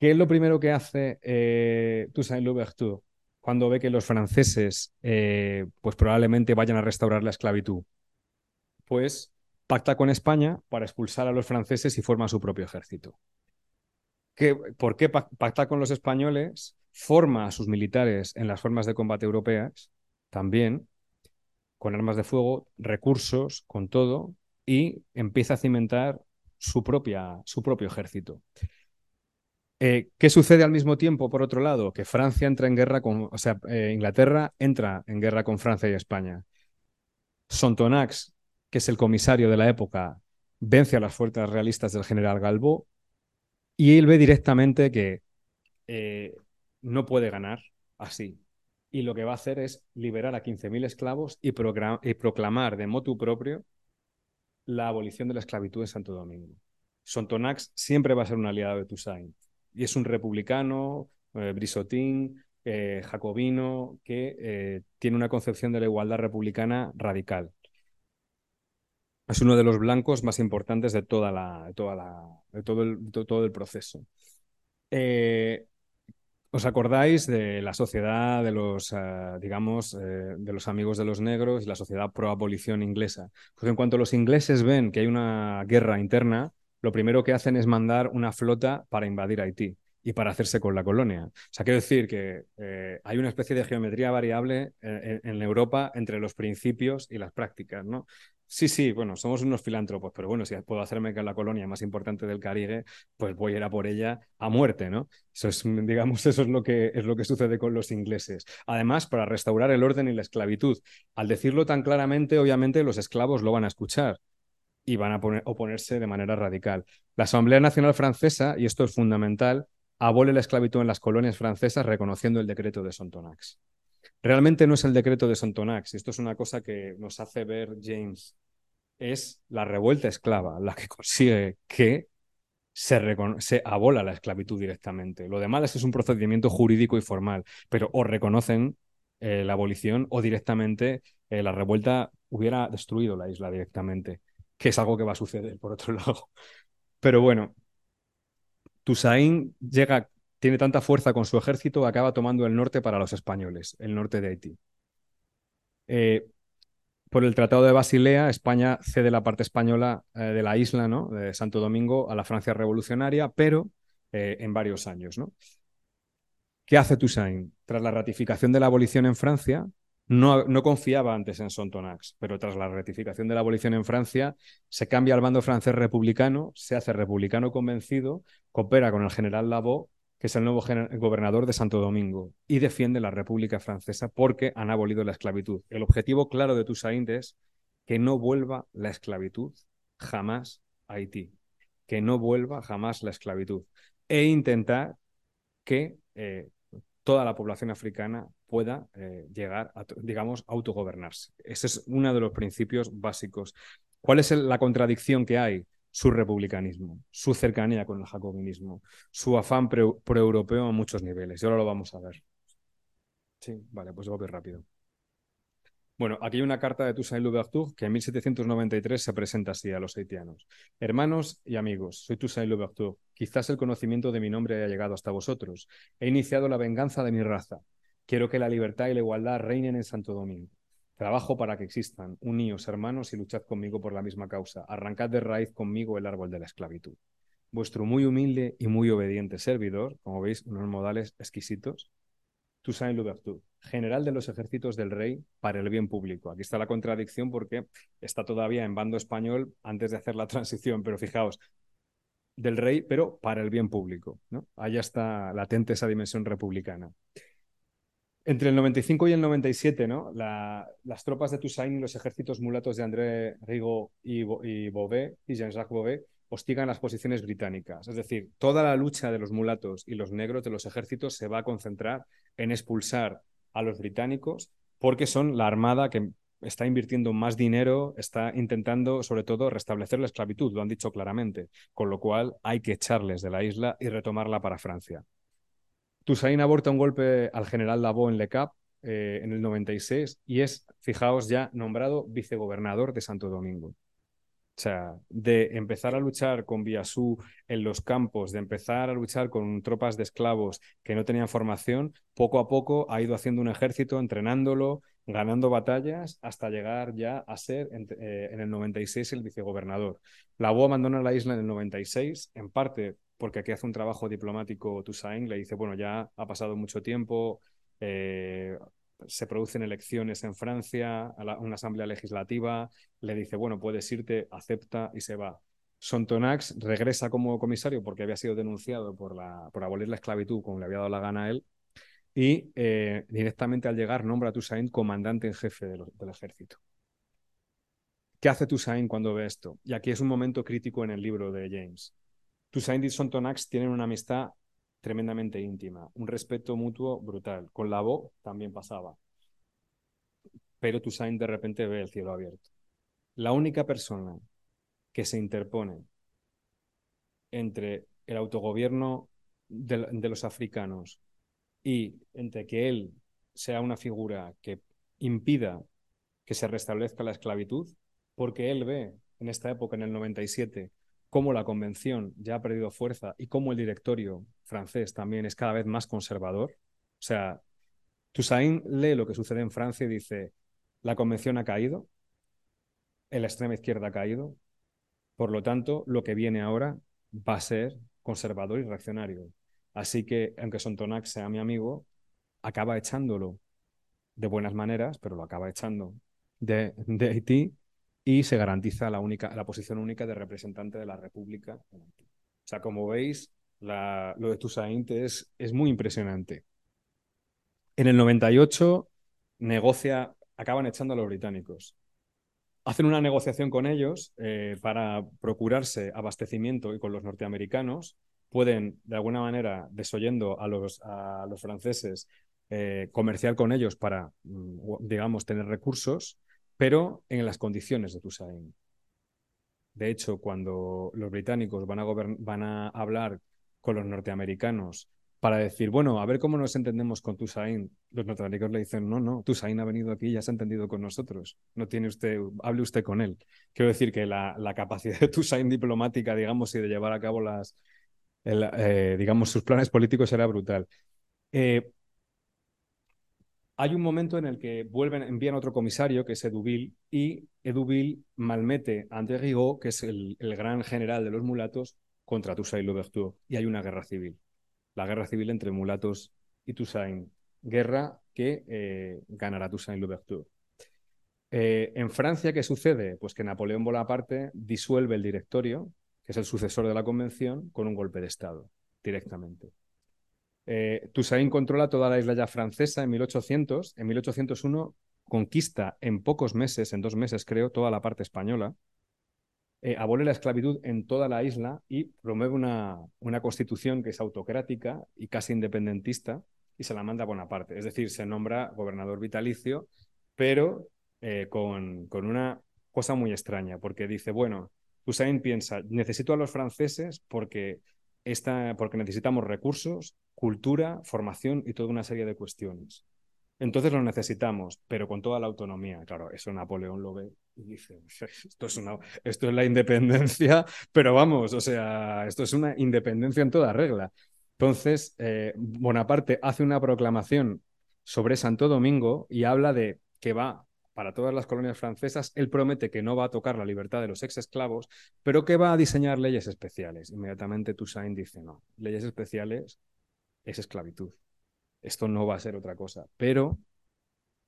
Speaker 3: ¿Qué es lo primero que hace eh, Toussaint Louverture cuando ve que los franceses eh, pues probablemente vayan a restaurar la esclavitud? Pues pacta con España para expulsar a los franceses y forma su propio ejército. ¿Por qué pacta con los españoles? Forma a sus militares en las formas de combate europeas, también, con armas de fuego, recursos, con todo, y empieza a cimentar su, propia, su propio ejército. Eh, ¿Qué sucede al mismo tiempo, por otro lado? Que Francia entra en guerra con, o sea, eh, Inglaterra entra en guerra con Francia y España. Sontonax que es el comisario de la época, vence a las fuerzas realistas del general Galbo y él ve directamente que eh, no puede ganar así. Y lo que va a hacer es liberar a 15.000 esclavos y, proclamar de motu propio la abolición de la esclavitud en Santo Domingo. Sontonax siempre va a ser un aliado de Toussaint y es un republicano, eh, brisotín, eh, jacobino, que tiene una concepción de la igualdad republicana radical es uno de los blancos más importantes de, toda la, toda la, de todo, el, todo el proceso. Eh, ¿Os acordáis de la sociedad de los, eh, digamos, eh, de los amigos de los negros y la sociedad pro abolición inglesa? Pues en cuanto los ingleses ven que hay una guerra interna, lo primero que hacen es mandar una flota para invadir Haití y para hacerse con la colonia. O sea, quiero decir que hay una especie de geometría variable en, Europa entre los principios y las prácticas, ¿no? Sí, sí, bueno, somos unos filántropos, pero bueno, si puedo hacerme que la colonia más importante del Caribe, pues voy a ir a por ella a muerte, ¿no? Eso es, digamos, eso es lo que es lo que sucede con los ingleses. Además, para restaurar el orden y la esclavitud. Al decirlo tan claramente, obviamente los esclavos lo van a escuchar y van a oponerse de manera radical. La Asamblea Nacional Francesa, y esto es fundamental, abole la esclavitud en las colonias francesas reconociendo el decreto de Sontonax. Realmente no es el decreto de Sontonax, esto es una cosa que nos hace ver James es la revuelta esclava la que consigue que se, se, abola la esclavitud directamente. Lo demás es un procedimiento jurídico y formal, pero o reconocen eh, la abolición o directamente eh, la revuelta hubiera destruido la isla directamente, que es algo que va a suceder por otro lado. Pero bueno, Toussaint llega tiene tanta fuerza con su ejército acaba tomando el norte para los españoles, el norte de Haití. Eh, por el Tratado de Basilea, España cede la parte española eh, de la isla, ¿no? de Santo Domingo, a la Francia revolucionaria, pero eh, en varios años. ¿no? ¿Qué hace Toussaint? Tras la ratificación de la abolición en Francia, no, confiaba antes en Sontonax, pero tras la ratificación de la abolición en Francia, se cambia al bando francés republicano, se hace republicano convencido, coopera con el general Lavaux que es el nuevo gobernador de Santo Domingo, y defiende la República Francesa porque han abolido la esclavitud. El objetivo claro de Toussaint es que no vuelva la esclavitud jamás a Haití, que no vuelva jamás la esclavitud, e intentar que eh, toda la población africana pueda eh, llegar a, digamos, autogobernarse. Ese es uno de los principios básicos. ¿Cuál es la contradicción que hay? su republicanismo, su cercanía con el jacobinismo, su afán pro-europeo a muchos niveles. Y ahora lo vamos a ver. Sí, vale, pues voy rápido. Bueno, aquí hay una carta de Toussaint Louverture que en 1793 se presenta así a los haitianos. Hermanos y amigos, soy Toussaint Louverture. Quizás el conocimiento de mi nombre haya llegado hasta vosotros. He iniciado la venganza de mi raza. Quiero que la libertad y la igualdad reinen en Santo Domingo. Trabajo para que existan, uníos hermanos y luchad conmigo por la misma causa. Arrancad de raíz conmigo el árbol de la esclavitud. Vuestro muy humilde y muy obediente servidor, como veis, unos modales exquisitos, Toussaint Louverture, general de los ejércitos del rey para el bien público. Aquí está la contradicción porque está todavía en bando español antes de hacer la transición, pero fijaos, del rey, pero para el bien público. Allá está latente esa dimensión republicana. Entre el 95 y el 97, ¿no? las tropas de Toussaint y los ejércitos mulatos de André Rigaud y, y Beauvais y Jean-Jacques Beauvais hostigan las posiciones británicas. Es decir, toda la lucha de los mulatos y los negros de los ejércitos se va a concentrar en expulsar a los británicos porque son la armada que está invirtiendo más dinero, está intentando sobre todo restablecer la esclavitud, lo han dicho claramente, con lo cual hay que echarles de la isla y retomarla para Francia. Toussaint aborta un golpe al general Lavaux en Le Cap eh, en el 96 y es, fijaos, ya nombrado vicegobernador de Santo Domingo. O sea, de empezar a luchar con Biasú en los campos, de empezar a luchar con tropas de esclavos que no tenían formación, poco a poco ha ido haciendo un ejército, entrenándolo, ganando batallas, hasta llegar ya a ser en, eh, el 96 el vicegobernador. Lavaux abandona la isla en el 96, en parte porque aquí hace un trabajo diplomático Toussaint, le dice, bueno, ya ha pasado mucho tiempo, eh, se producen elecciones en Francia, una asamblea legislativa, le dice, bueno, puedes irte, acepta y se va. Sontonax regresa como comisario porque había sido denunciado por abolir la esclavitud, como le había dado la gana a él, y eh, directamente al llegar nombra a Toussaint comandante en jefe del ejército. ¿Qué hace Toussaint cuando ve esto? Y aquí es un momento crítico en el libro de James. Toussaint y Sontonax tienen una amistad tremendamente íntima, un respeto mutuo brutal. Con Lavaux también pasaba. Pero Toussaint de repente ve el cielo abierto. La única persona que se interpone entre el autogobierno de, de los africanos y entre que él sea una figura que impida que se restablezca la esclavitud, porque él ve en esta época, en el 97, cómo la convención ya ha perdido fuerza y cómo el directorio francés también es cada vez más conservador. O sea, Toussaint lee lo que sucede en Francia y dice, la convención ha caído, la extrema izquierda ha caído, por lo tanto, lo que viene ahora va a ser conservador y reaccionario. Así que, aunque Sontonac sea mi amigo, acaba echándolo de buenas maneras, pero lo acaba echando de, de Haití y se garantiza la, única, la posición única de representante de la República. O sea, como veis, lo de Toussaint es, es muy impresionante. En el 98 negocia, acaban echando a los británicos. Hacen una negociación con ellos eh, para procurarse abastecimiento y con los norteamericanos pueden, de alguna manera, desoyendo a los, a los franceses, eh, comerciar con ellos para, mm, digamos, tener recursos pero en las condiciones de Toussaint. De hecho, cuando los británicos van a, hablar con los norteamericanos para decir, bueno, a ver cómo nos entendemos con Toussaint, los norteamericanos le dicen, no, no, Toussaint ha venido aquí y ya se ha entendido con nosotros. No tiene usted, hable usted con él. Quiero decir que la, capacidad de Toussaint diplomática, digamos, y de llevar a cabo las, eh, digamos, sus planes políticos era brutal. Eh, hay un momento en el que vuelven, envían otro comisario, que es Eduville, y Eduville malmete a André Rigaud, que es el, gran general de los mulatos, contra Toussaint Louverture, y hay una guerra civil. La guerra civil entre mulatos y Toussaint. Guerra que eh, ganará Toussaint Louverture. Eh, en Francia, ¿qué sucede? Pues que Napoleón Bonaparte disuelve el directorio, que es el sucesor de la convención, con un golpe de Estado, directamente. Eh, controla toda la isla ya francesa en 1800. En 1801 conquista en pocos meses, en dos meses creo, toda la parte española. Eh, abole la esclavitud en toda la isla y promueve una, una, constitución que es autocrática y casi independentista y se la manda a Bonaparte. Es decir, se nombra gobernador vitalicio, pero eh, con, con, una cosa muy extraña, porque dice, bueno, Toussaint piensa, necesito a los franceses porque, esta, porque necesitamos recursos, cultura, formación y toda una serie de cuestiones. Entonces lo necesitamos, pero con toda la autonomía. Claro, eso Napoleón lo ve y dice, esto es, una, esto es la independencia, pero vamos, o sea, esto es una independencia en toda regla. Entonces, eh, Bonaparte hace una proclamación sobre Santo Domingo y habla de que va para todas las colonias francesas, él promete que no va a tocar la libertad de los ex esclavos, pero que va a diseñar leyes especiales. Inmediatamente Toussaint dice, no, leyes especiales es esclavitud esto no va a ser otra cosa. Pero,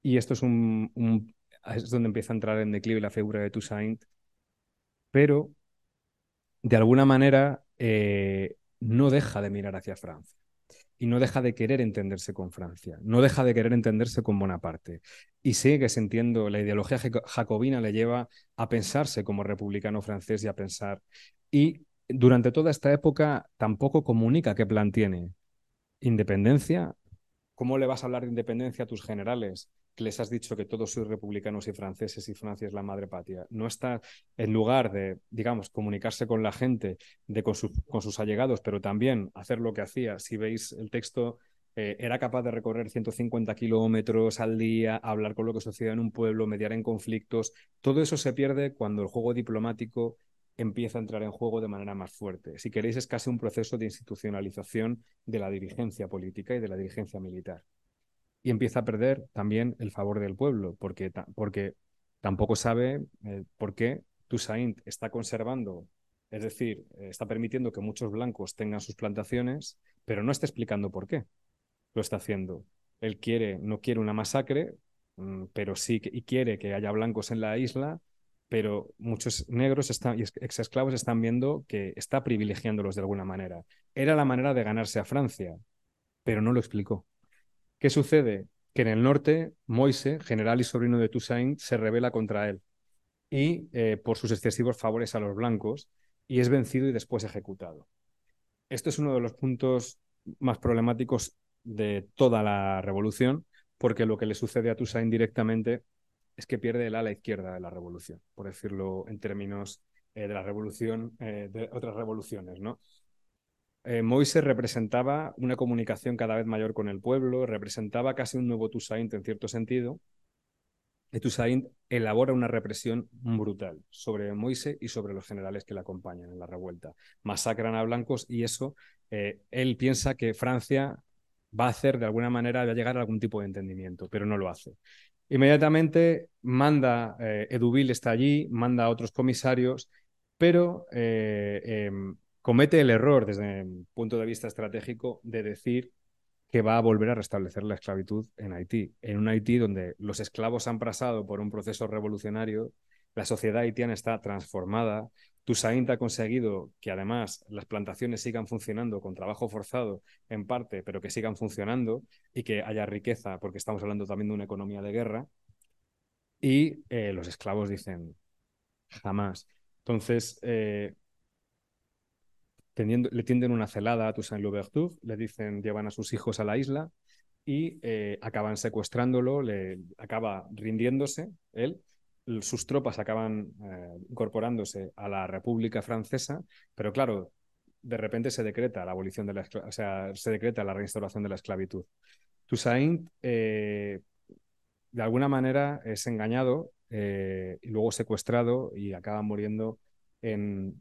Speaker 3: y esto es un, es donde empieza a entrar en declive la figura de Toussaint, pero de alguna manera eh, no deja de mirar hacia Francia y no deja de querer entenderse con Francia, no deja de querer entenderse con Bonaparte y sigue sintiendo, la ideología jacobina le lleva a pensarse como republicano francés y a pensar. Y durante toda esta época tampoco comunica qué plan tiene. Independencia, ¿Cómo le vas a hablar de independencia a tus generales? Les has dicho que todos sois republicanos y franceses y Francia es la madre patria. No está, en lugar de, digamos, comunicarse con la gente, de con, sus allegados, pero también hacer lo que hacía. Si veis el texto, eh, era capaz de recorrer 150 kilómetros al día, hablar con lo que sucedía en un pueblo, mediar en conflictos. Todo eso se pierde cuando el juego diplomático empieza a entrar en juego de manera más fuerte. Si queréis, es casi un proceso de institucionalización de la dirigencia política y de la dirigencia militar. Y empieza a perder también el favor del pueblo, porque, porque tampoco sabe eh, por qué Toussaint está conservando, es decir, está permitiendo que muchos blancos tengan sus plantaciones, pero no está explicando por qué lo está haciendo. Él quiere, no quiere una masacre, mm, pero sí y quiere que haya blancos en la isla, pero muchos negros están, y ex esclavos están viendo que está privilegiándolos de alguna manera. Era la manera de ganarse a Francia, pero no lo explicó. ¿Qué sucede? Que en el norte, Moise, general y sobrino de Toussaint, se rebela contra él y eh, por sus excesivos favores a los blancos y es vencido y después ejecutado. Esto es uno de los puntos más problemáticos de toda la revolución, porque lo que le sucede a Toussaint directamente es que pierde el ala izquierda de la revolución, por decirlo en términos eh, de la revolución, eh, de otras revoluciones, ¿no? Eh, Moise representaba una comunicación cada vez mayor con el pueblo, representaba casi un nuevo Toussaint en cierto sentido, y Toussaint elabora una represión brutal sobre Moise y sobre los generales que le acompañan en la revuelta. Masacran a blancos y eso, él piensa que Francia va a hacer de alguna manera, va a llegar a algún tipo de entendimiento, pero no lo hace. Inmediatamente manda, eh, Eduville está allí, manda a otros comisarios, pero eh, em, comete el error desde el punto de vista estratégico de decir que va a volver a restablecer la esclavitud en Haití, en un Haití donde los esclavos han pasado por un proceso revolucionario, la sociedad haitiana está transformada, Toussaint ha conseguido que además las plantaciones sigan funcionando con trabajo forzado en parte, pero que sigan funcionando y que haya riqueza, porque estamos hablando también de una economía de guerra. Y eh, los esclavos dicen, jamás. Entonces, eh, le tienden una celada a Toussaint Louverture, le dicen, llevan a sus hijos a la isla y eh, acaban secuestrándolo, le acaba rindiéndose él sus tropas acaban eh, incorporándose a la República Francesa, pero claro, de repente se decreta la abolición de la o sea, se decreta la reinstauración de la esclavitud. Toussaint, eh, de alguna manera, es engañado y luego secuestrado y acaba muriendo en,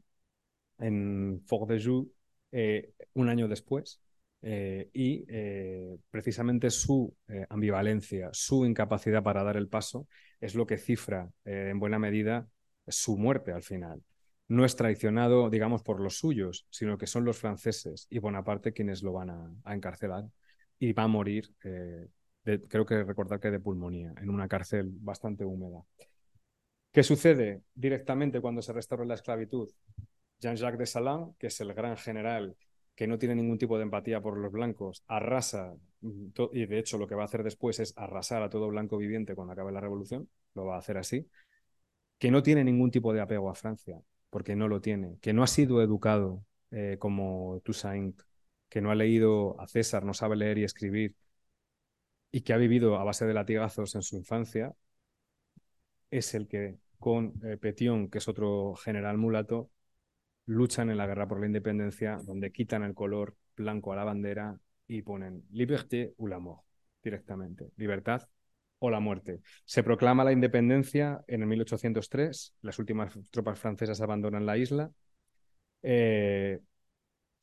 Speaker 3: en Fort de Joux eh, un año después. eh, y eh, precisamente su ambivalencia, su incapacidad para dar el paso, es lo que cifra en buena medida su muerte al final. No es traicionado, digamos, por los suyos, sino que son los franceses y Bonaparte quienes lo van a, encarcelar y va a morir, creo que recordar que de pulmonía, en una cárcel bastante húmeda. ¿Qué sucede directamente cuando se restaura la esclavitud? Jean-Jacques de Salin, que es el gran general que no tiene ningún tipo de empatía por los blancos, arrasa, mm, y de hecho lo que va a hacer después es arrasar a todo blanco viviente cuando acabe la revolución, lo va a hacer así, que no tiene ningún tipo de apego a Francia, porque no lo tiene, que no ha sido educado eh, como Toussaint, que no ha leído a César, no sabe leer y escribir, y que ha vivido a base de latigazos en su infancia, es el que con eh, Petion, que es otro general mulato, luchan en la guerra por la independencia, donde quitan el color blanco a la bandera y ponen liberté ou la mort directamente, libertad o la muerte. Se proclama la independencia en el 1803, las últimas tropas francesas abandonan la isla. eh,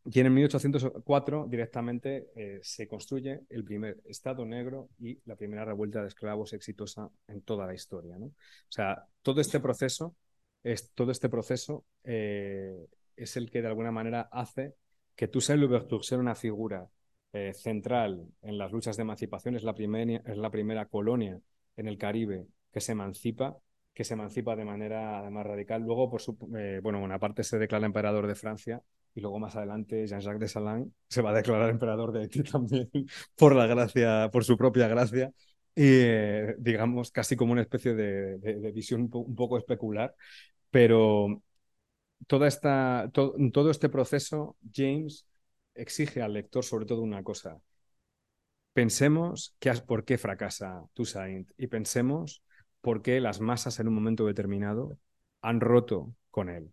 Speaker 3: y en el 1804 directamente eh, se construye el primer Estado negro y la primera revuelta de esclavos exitosa en toda la historia. ¿no? O sea, todo este proceso, es, todo este proceso eh, es el que de alguna manera hace que Toussaint Louverture sea una figura eh, central en las luchas de emancipación, es la, primera, es la primera colonia en el Caribe que se emancipa, que se emancipa de manera además radical. Luego, por su, eh, bueno, Bonaparte se declara emperador de Francia y luego más adelante Jean-Jacques de Salin se va a declarar emperador de Haití también por la gracia, por su propia gracia. Y eh, digamos casi como una especie de, visión un, un, poco especular, pero toda esta, to todo este proceso James exige al lector sobre todo una cosa. Pensemos que, por qué fracasa Toussaint y pensemos por qué las masas en un momento determinado han roto con él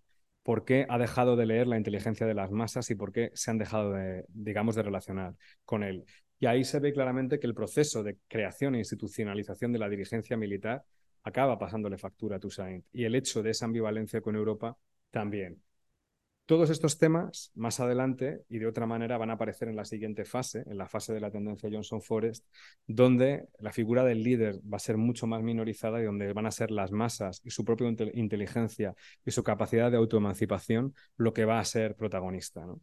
Speaker 3: por qué ha dejado de leer la inteligencia de las masas y por qué se han dejado de, digamos, de relacionar con él. Y ahí se ve claramente que el proceso de creación e institucionalización de la dirigencia militar acaba pasándole factura a Toussaint y el hecho de esa ambivalencia con Europa también. Todos estos temas, más adelante y de otra manera, van a aparecer en la siguiente fase, en la fase de la tendencia Johnson Forest, donde la figura del líder va a ser mucho más minorizada y donde van a ser las masas y su propia inteligencia y su capacidad de autoemancipación lo que va a ser protagonista. ¿no?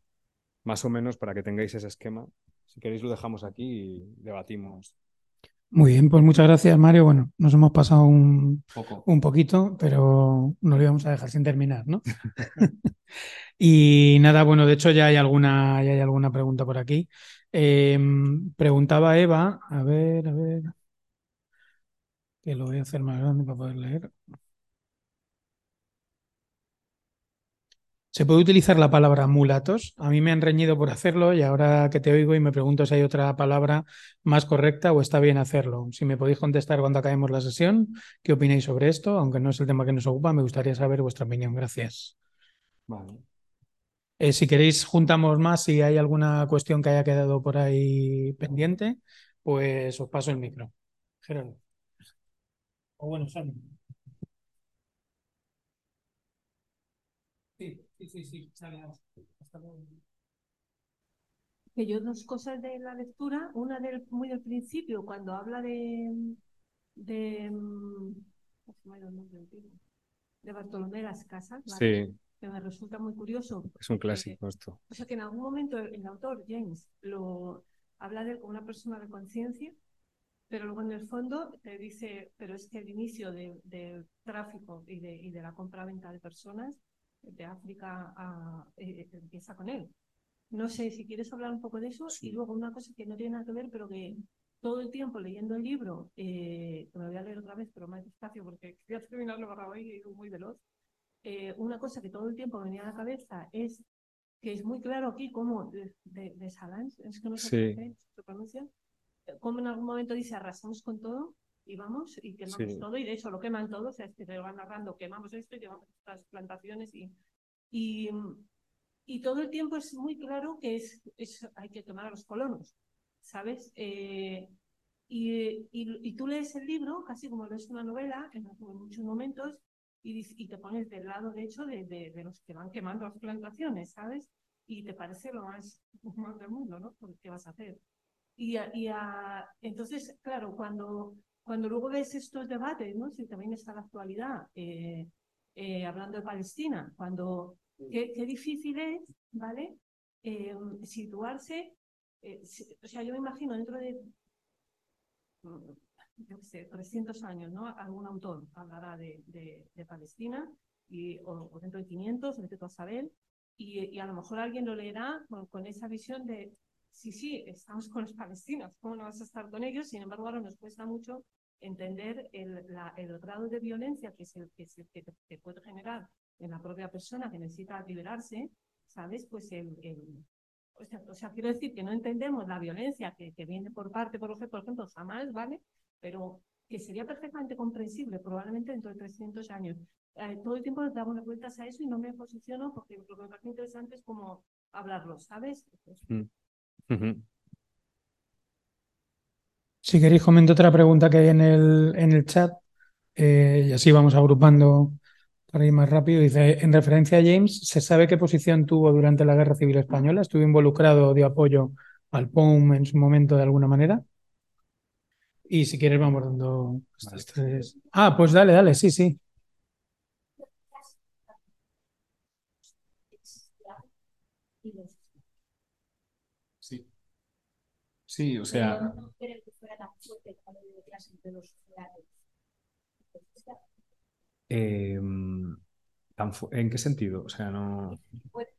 Speaker 3: Más o menos para que tengáis ese esquema. Si queréis lo dejamos aquí y debatimos.
Speaker 2: Muy bien, pues muchas gracias, Mario. Bueno, nos hemos pasado un, Poco. un poquito, pero no lo íbamos a dejar sin terminar, ¿no? y nada, bueno, de hecho ya hay alguna, ya hay alguna pregunta por aquí. Eh, preguntaba Eva, a ver, a ver, que lo voy a hacer más grande para poder leer. ¿Se puede utilizar la palabra mulatos? A mí me han reñido por hacerlo y ahora que te oigo y me pregunto si hay otra palabra más correcta o está bien hacerlo. Si me podéis contestar cuando acabemos la sesión, ¿qué opináis sobre esto? Aunque no es el tema que nos ocupa, me gustaría saber vuestra opinión. Gracias.
Speaker 3: Vale.
Speaker 2: Eh, si queréis, juntamos más. Si hay alguna cuestión que haya quedado por ahí pendiente, pues os paso el micro. Gerardo. O bueno, Sonia. Sí, sí, sí. Hasta luego.
Speaker 4: Que yo dos cosas de la lectura, una del, muy del principio, cuando habla de de, de Bartolomé las Casas, ¿vale?
Speaker 3: Sí.
Speaker 4: que me resulta muy curioso.
Speaker 3: Es un clásico esto.
Speaker 4: O sea que en algún momento el autor, James, lo habla de él como una persona de conciencia, pero luego en el fondo te dice, pero es que el inicio del de tráfico y de, y de la compra-venta de personas de África a, eh, empieza con él. No sé si quieres hablar un poco de eso sí. y luego una cosa que no tiene nada que ver, pero que todo el tiempo leyendo el libro, eh, que me voy a leer otra vez, pero más despacio porque quería terminarlo para hoy y muy veloz. Eh, una cosa que todo el tiempo me venía a la cabeza es que es muy claro aquí como de, de, de Salans, es que no sé
Speaker 3: sí.
Speaker 4: qué se pronuncia, como en algún momento dice arrasamos con todo y vamos y quemamos
Speaker 3: Sí.
Speaker 4: todo y de hecho lo queman todo, o sea, es que te van narrando, quemamos esto y llevamos estas plantaciones y, y, y todo el tiempo es muy claro que es, es hay que quemar a los colonos, ¿sabes? Eh, y, y, tú lees el libro casi como lees una novela en, en muchos momentos y, te pones del lado, de hecho, de, de, de los que van quemando las plantaciones, ¿sabes? y te parece lo más normal del mundo, ¿no? Porque, ¿Qué vas a hacer? Y, a- y a- entonces, claro, cuando, cuando luego ves estos debates, ¿no? Si también está la actualidad, eh, eh, hablando de Palestina, cuando qué, qué difícil es, ¿vale? Eh, situarse, eh, si- o sea, yo me imagino dentro de, mm, yo sé, 300 años, ¿no? Algún autor hablará de, de, de Palestina, y, o, o dentro de 500, vete tú a saber, y, y a lo mejor alguien lo leerá con, con esa visión de, sí, sí, estamos con los palestinos, ¿cómo no vas a estar con ellos? Sin embargo, ahora nos cuesta mucho entender el, la- el grado de violencia que, es el, que, es el que, que puede generar en la propia persona que necesita liberarse, ¿sabes? Pues el, el- o, sea, o sea, quiero decir que no entendemos la violencia que, que viene por parte, por ejemplo, jamás, ¿vale? Pero que sería perfectamente comprensible probablemente dentro de 300 años. Eh, todo el tiempo damos vueltas a eso y no me posiciono porque lo que me parece interesante es como hablarlo, ¿sabes? Pues,
Speaker 5: Ujú.
Speaker 2: Si queréis, comento otra pregunta que hay en el, en el chat eh, y así vamos agrupando para ir más rápido. Dice, en referencia a James, ¿se sabe qué posición tuvo durante la Guerra Civil Española? ¿Estuvo involucrado o dio apoyo al POUM en su momento de alguna manera? Y si quieres vamos dando estas tres. Ah, pues dale, dale, sí, sí.
Speaker 3: Sí. Sí, o sea,
Speaker 6: fuera tan fuerte el cambio de clase entre los
Speaker 3: eh, tan fu- ¿en qué sentido? O sea, no.
Speaker 6: Odio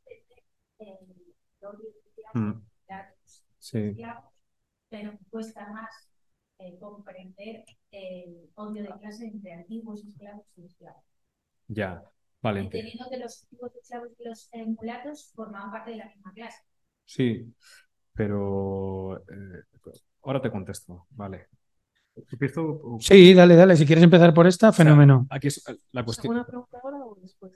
Speaker 3: Mm, sí.
Speaker 6: pero cuesta más eh, comprender el odio de clase entre antiguos esclavos y esclavos.
Speaker 3: Ya. Vale. ente-
Speaker 6: Entendiendo que los antiguos esclavos y los eh, mulatos formaban parte de la misma clase.
Speaker 3: Sí, pero eh, ahora te contesto. Vale. Empiezo.
Speaker 2: Sí, dale, dale. Si quieres empezar por esta,
Speaker 3: O sea,
Speaker 2: fenómeno.
Speaker 3: Aquí es la cuestión.
Speaker 4: ¿Alguna pregunta ahora o después?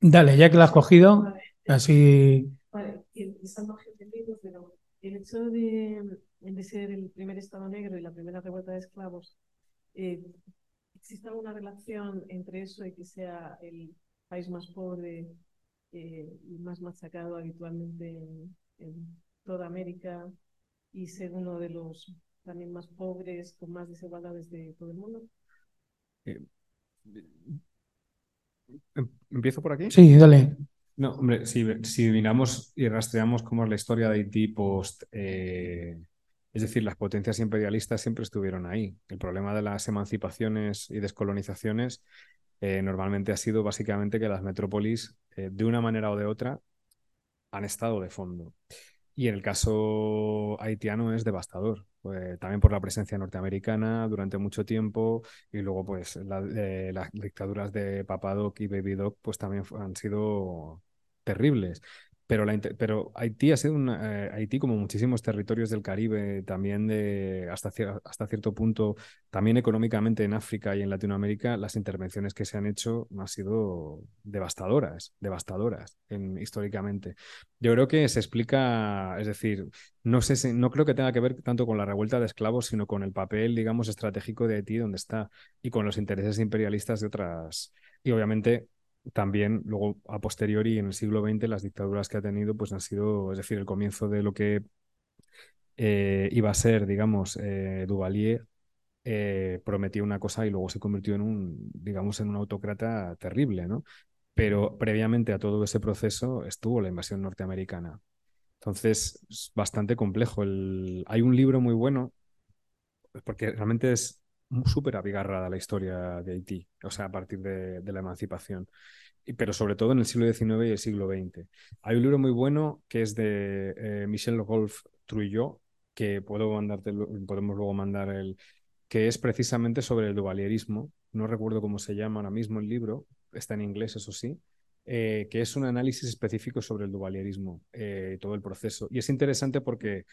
Speaker 2: Dale, ya que la has cogido,
Speaker 4: Vale.
Speaker 2: así.
Speaker 4: Vale, pero el hecho de, de ser el primer Estado negro y la primera revuelta de esclavos, eh, ¿existe alguna relación entre eso y que sea el país más pobre eh, y más machacado habitualmente en, en toda América y ser uno de los también más pobres, con más desigualdades de todo el mundo?
Speaker 3: Em- ¿Empiezo por aquí?
Speaker 2: Sí, dale.
Speaker 3: No, hombre, si, si miramos y rastreamos cómo es la historia de Haití post, eh, es decir, las potencias imperialistas siempre estuvieron ahí. El problema de las emancipaciones y descolonizaciones eh, normalmente ha sido básicamente que las metrópolis, eh, de una manera o de otra, han estado de fondo. Y en el caso haitiano es devastador, pues, también por la presencia norteamericana durante mucho tiempo y luego pues la- eh, las dictaduras de Papadoc y Baby Doc pues también han sido terribles. Pero, pero Haití ha sido una, eh, Haití, como muchísimos territorios del Caribe, también de hasta, hasta cierto punto, también económicamente en África y en Latinoamérica, las intervenciones que se han hecho han sido devastadoras, devastadoras en- históricamente. Yo creo que se explica, es decir, no sé si, no creo que tenga que ver tanto con la revuelta de esclavos, sino con el papel, digamos, estratégico de Haití donde está y con los intereses imperialistas de otras. Y obviamente también luego a posteriori en el siglo XX las dictaduras que ha tenido pues han sido, es decir, el comienzo de lo que eh, iba a ser, digamos, eh, Duvalier eh, prometió una cosa y luego se convirtió en un, digamos, en un autócrata terrible, ¿no? Pero previamente a todo ese proceso estuvo la invasión norteamericana. Entonces, es bastante complejo. El... Hay un libro muy bueno, porque realmente es súper abigarrada la historia de Haití, o sea, a partir de, la emancipación, y, pero sobre todo en el siglo XIX y el siglo XX. Hay un libro muy bueno que es de eh, Michel Golf Trujillo, que puedo mandarte, podemos luego mandar el, que es precisamente sobre el duvalierismo. No recuerdo cómo se llama ahora mismo el libro, está en inglés, eso sí, eh, que es un análisis específico sobre el duvalierismo, eh, todo el proceso. Y es interesante porque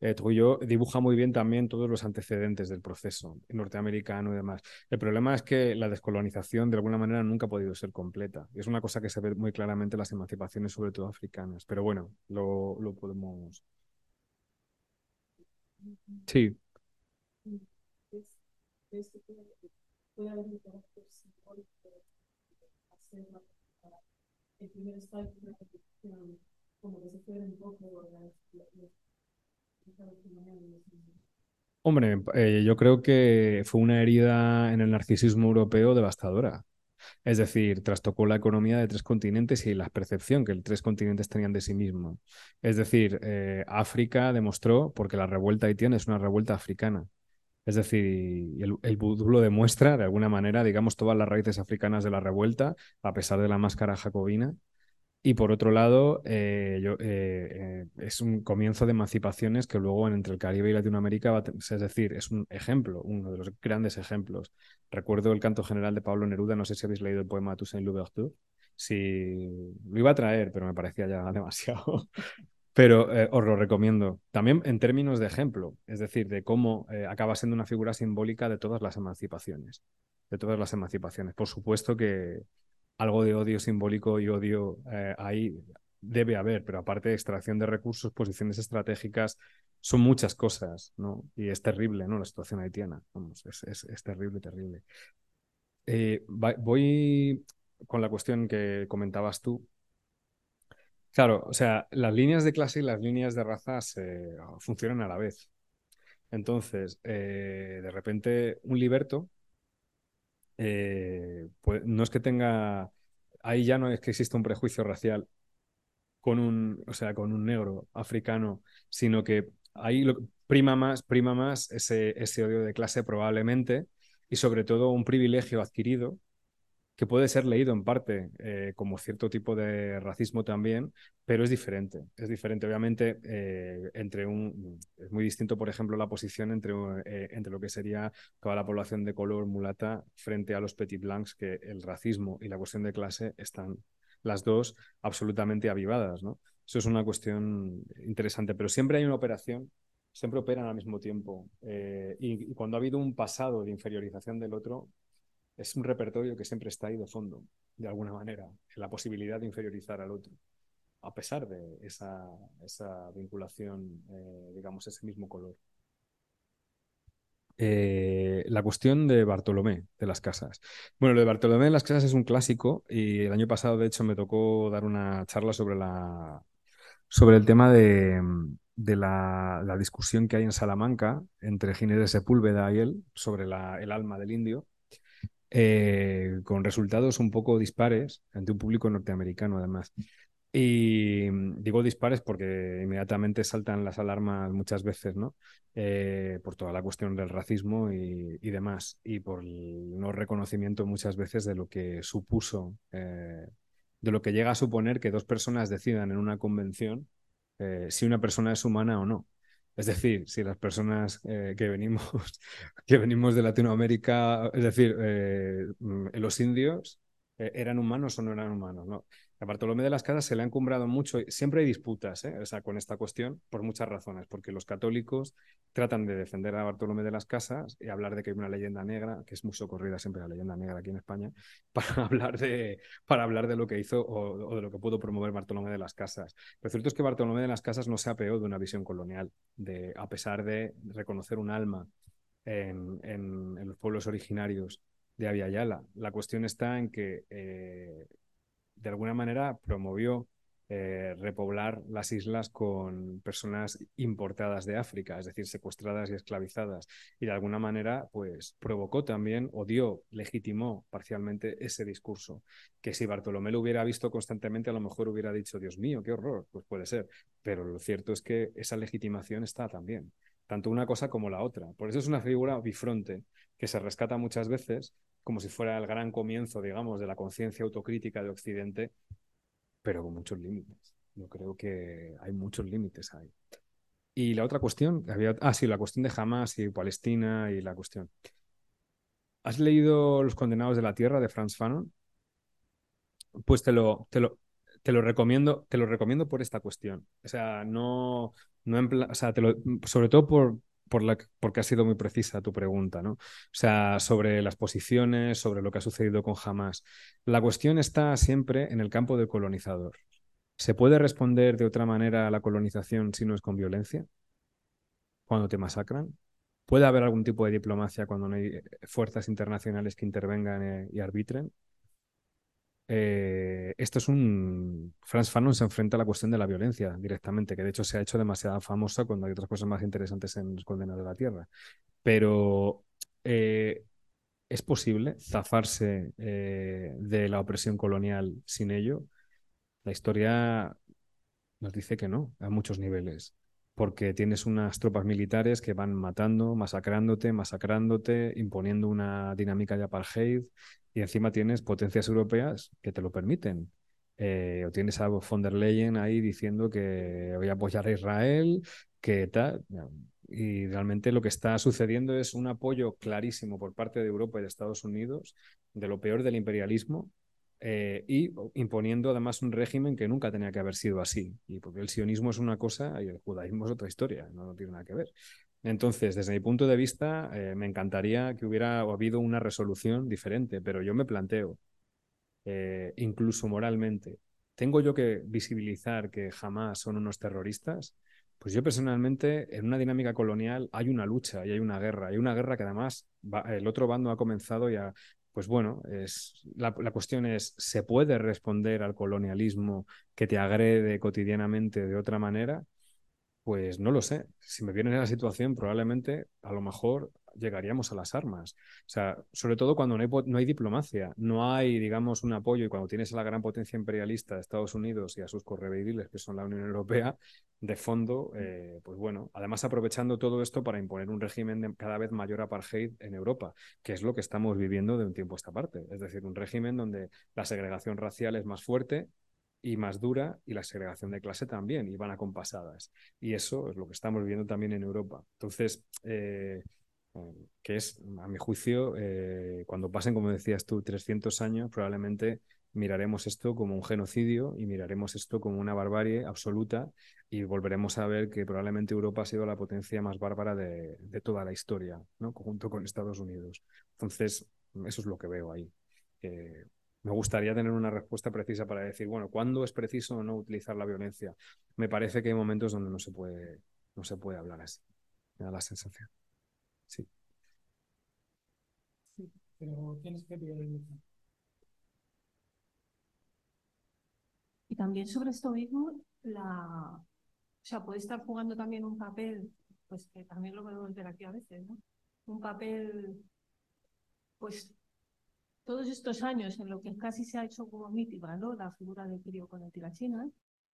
Speaker 3: eh, Trujillo dibuja muy bien también todos los antecedentes del proceso norteamericano y demás. El problema es que la descolonización de alguna manera nunca ha podido ser completa. Es una cosa que se ve muy claramente en las emancipaciones, sobre todo africanas. Pero bueno, lo, lo podemos. Sí.
Speaker 4: el primer como que se un poco
Speaker 3: Hombre, eh, yo creo que fue una herida en el narcisismo europeo devastadora. Es decir, trastocó la economía de tres continentes y la percepción que tres continentes tenían de sí mismos. Es decir, eh, África demostró, porque la revuelta haitiana es una revuelta africana. Es decir, el, el lo demuestra de alguna manera, digamos, todas las raíces africanas de la revuelta, a pesar de la máscara jacobina. Y por otro lado, eh, eh, eh, es un comienzo de emancipaciones que luego entre el Caribe y Latinoamérica va a es decir, es un ejemplo, uno de los grandes ejemplos. Recuerdo el canto general de Pablo Neruda, no sé si habéis leído el poema Toussaint Louverture. Si lo iba a traer, pero me parecía ya demasiado. Pero os lo recomiendo. También en términos de ejemplo, es decir, de cómo acaba siendo una figura simbólica de todas las emancipaciones. De todas las emancipaciones. Por supuesto que algo de odio simbólico y odio eh, ahí debe haber, pero aparte de extracción de recursos, posiciones estratégicas, son muchas cosas, ¿no? Y es terrible, ¿no? La situación haitiana, vamos, es, es, terrible, terrible. Eh, voy con la cuestión que comentabas tú. Claro, o sea, las líneas de clase y las líneas de raza funcionan a la vez. Entonces, eh, de repente, un liberto eh, pues no es que tenga, ahí ya no es que exista un prejuicio racial con un, o sea, con un negro africano, sino que ahí lo, prima más, prima más ese, ese odio de clase probablemente y sobre todo un privilegio adquirido que puede ser leído en parte eh, como cierto tipo de racismo también, pero es diferente. Es diferente, obviamente, eh, entre un. Es muy distinto, por ejemplo, la posición entre, eh, entre lo que sería toda la población de color mulata frente a los petit blancs, que el racismo y la cuestión de clase están las dos absolutamente avivadas, ¿no? Eso es una cuestión interesante, pero siempre hay una operación siempre operan al mismo tiempo. y, cuando ha habido un pasado de inferiorización del otro, es un repertorio que siempre está ahí de fondo, de alguna manera, en la posibilidad de inferiorizar al otro, a pesar de esa, esa vinculación, eh, digamos, ese mismo color. Eh, la cuestión de Bartolomé de las Casas. Bueno, lo de Bartolomé de las Casas es un clásico y el año pasado, de hecho, me tocó dar una charla sobre, la, sobre el tema de, de la, la, discusión que hay en Salamanca entre Ginés de Sepúlveda y él sobre el alma del indio. Eh, con resultados un poco dispares ante un público norteamericano, además. Y mm, digo dispares porque inmediatamente saltan las alarmas muchas veces, ¿no? Eh, por toda la cuestión del racismo y, demás, y por el no reconocimiento muchas veces de lo que supuso, eh, de lo que llega a suponer que dos personas decidan en una convención si una persona es humana o no. Es decir, si las personas eh, que, venimos, que venimos de Latinoamérica, es decir, eh, mm, los indios, eh, ¿eran humanos o no eran humanos? ¿no? A Bartolomé de las Casas se le ha encumbrado mucho, siempre hay disputas ¿eh? con esta cuestión por muchas razones, porque los católicos tratan de defender a Bartolomé de las Casas y hablar de que hay una leyenda negra, que es muy socorrida siempre la leyenda negra aquí en España, para hablar de, para hablar de lo que hizo o, de lo que pudo promover Bartolomé de las Casas. Lo cierto es que Bartolomé de las Casas no se apeó de una visión colonial, de, a pesar de reconocer un alma en, en, los pueblos originarios de Aviala. La cuestión está en que eh, de alguna manera promovió eh, repoblar las islas con personas importadas de África, es decir, secuestradas y esclavizadas. Y de alguna manera, pues provocó también o dio, legitimó parcialmente ese discurso. Que si Bartolomé lo hubiera visto constantemente, a lo mejor hubiera dicho, Dios mío, qué horror, pues puede ser. Pero lo cierto es que esa legitimación está también, tanto una cosa como la otra. Por eso es una figura bifronte que se rescata muchas veces como si fuera el gran comienzo, digamos, de la conciencia autocrítica de Occidente, pero con muchos límites. Yo creo que hay muchos límites ahí. Y la otra cuestión, había, ah, sí, la cuestión de Hamas y Palestina y la cuestión. ¿Has leído Los Condenados de la Tierra de Franz Fanon? Pues te lo, te lo, te lo recomiendo, te lo recomiendo por esta cuestión. O sea, no, no lo, sobre todo por, por la, porque ha sido muy precisa tu pregunta, ¿no? O sea, sobre las posiciones, sobre lo que ha sucedido con Hamas. La cuestión está siempre en el campo del colonizador. ¿Se puede responder de otra manera a la colonización si no es con violencia? Cuando te masacran. ¿Puede haber algún tipo de diplomacia cuando no hay eh, fuerzas internacionales que intervengan eh, y arbitren? Eh, esto es un... Franz Fanon se enfrenta a la cuestión de la violencia directamente, que de hecho se ha hecho demasiado famosa cuando hay otras cosas más interesantes en Los de la Tierra. Pero eh, ¿es posible zafarse eh, de la opresión colonial sin ello? La historia nos dice que no, a muchos niveles porque tienes unas tropas militares que van matando, masacrándote, masacrándote, imponiendo una dinámica de apartheid, y encima tienes potencias europeas que te lo permiten. Eh, o tienes a von der Leyen ahí diciendo que voy a apoyar a Israel, que tal. Y realmente lo que está sucediendo es un apoyo clarísimo por parte de Europa y de Estados Unidos de lo peor del imperialismo eh, y imponiendo además un régimen que nunca tenía que haber sido así. Y porque el sionismo es una cosa y el judaísmo es otra historia, no, tiene nada que ver. Entonces, desde mi punto de vista, eh, me encantaría que hubiera habido una resolución diferente, pero yo me planteo, eh, incluso moralmente, ¿tengo yo que visibilizar que jamás son unos terroristas? Pues yo personalmente, en una dinámica colonial hay una lucha y hay una guerra. Hay una guerra que además el otro bando ha comenzado y ha, pues bueno, es, la, cuestión es, ¿se puede responder al colonialismo que te agrede cotidianamente de otra manera? Pues no lo sé. Si me viene en la situación, probablemente a lo mejor llegaríamos a las armas. O sea, sobre todo cuando no hay, no hay diplomacia, no hay, digamos, un apoyo y cuando tienes a la gran potencia imperialista de Estados Unidos y a sus correveidiles, que son la Unión Europea, de fondo, eh, pues bueno, además aprovechando todo esto para imponer un régimen de cada vez mayor apartheid en Europa, que es lo que estamos viviendo de un tiempo a esta parte. Es decir, un régimen donde la segregación racial es más fuerte, y más dura y la segregación de clase también, y van acompasadas. Y eso es lo que estamos viviendo también en Europa. Entonces, eh, que es, a mi juicio, eh, cuando pasen, como decías tú, 300 años, probablemente miraremos esto como un genocidio y miraremos esto como una barbarie absoluta y volveremos a ver que probablemente Europa ha sido la potencia más bárbara de, toda la historia, ¿no? junto con Estados Unidos. Entonces, eso es lo que veo ahí. Me gustaría tener una respuesta precisa para decir, bueno, ¿cuándo es preciso o no utilizar la violencia? Me parece que hay momentos donde no se puede, no se puede hablar así. Me da la sensación. Sí.
Speaker 2: Sí, pero tienes que
Speaker 4: Y también sobre esto mismo, la, o sea, puede estar jugando también un papel, pues que también lo podemos ver aquí a veces, ¿no? Un papel, pues todos estos años en lo que casi se ha hecho como mítica, ¿no? La figura del crío con el tirachina,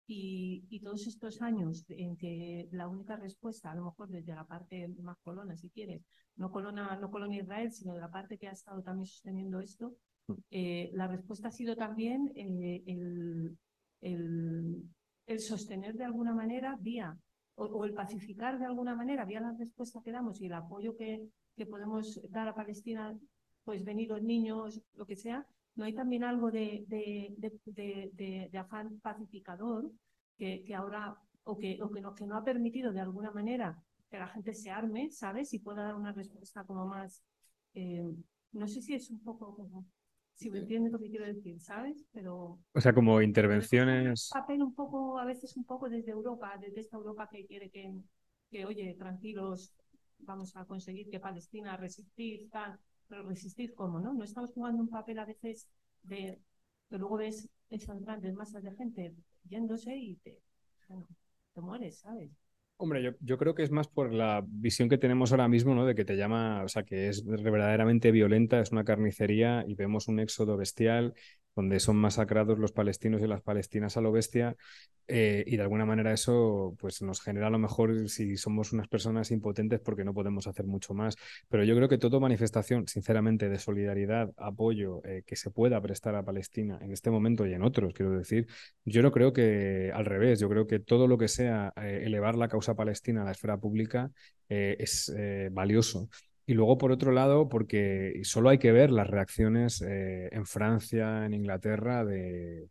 Speaker 4: y, todos estos años en que la única respuesta, a lo mejor desde la parte más colona, si quieres, no colona, no colonia Israel, sino de la parte que ha estado también sosteniendo esto, mm. eh, la respuesta ha sido también eh, el, el, sostener de alguna manera vía, o, el pacificar de alguna manera, vía la respuesta que damos y el apoyo que, que podemos dar a Palestina, pues venir los niños, lo que sea, ¿No hay también algo de, de, afán pacificador que, que ahora, o, que, o que, no, que no ha permitido de alguna manera que la gente se arme, ¿sabes? Y pueda dar una respuesta como más, eh, no sé si es un poco como, si me entiendes lo que quiero decir, ¿sabes? Pero...
Speaker 3: O sea, como intervenciones...
Speaker 4: Un papel un poco, a veces un poco desde Europa, desde esta Europa que quiere que, que oye, tranquilos, vamos a conseguir que Palestina resistir, tal, pero resistir cómo, ¿no? No estamos jugando un papel a veces de que luego ves esas grandes masas de gente yéndose y te, mueres, ¿sabes?
Speaker 3: Hombre, yo, yo, creo que es más por la visión que tenemos ahora mismo, ¿no? De que te llama, o sea, que es verdaderamente violenta, es una carnicería y vemos un éxodo bestial donde son masacrados los palestinos y las palestinas a lo bestia, eh, y de alguna manera eso pues, nos genera a lo mejor si somos unas personas impotentes porque no podemos hacer mucho más. Pero yo creo que toda manifestación, sinceramente, de solidaridad, apoyo eh, que se pueda prestar a Palestina en este momento y en otros, quiero decir, yo no creo que al revés, yo creo que todo lo que sea eh, elevar la causa palestina a la esfera pública es valioso. Y luego, por otro lado, porque solo hay que ver las reacciones eh, en Francia, en Inglaterra, de,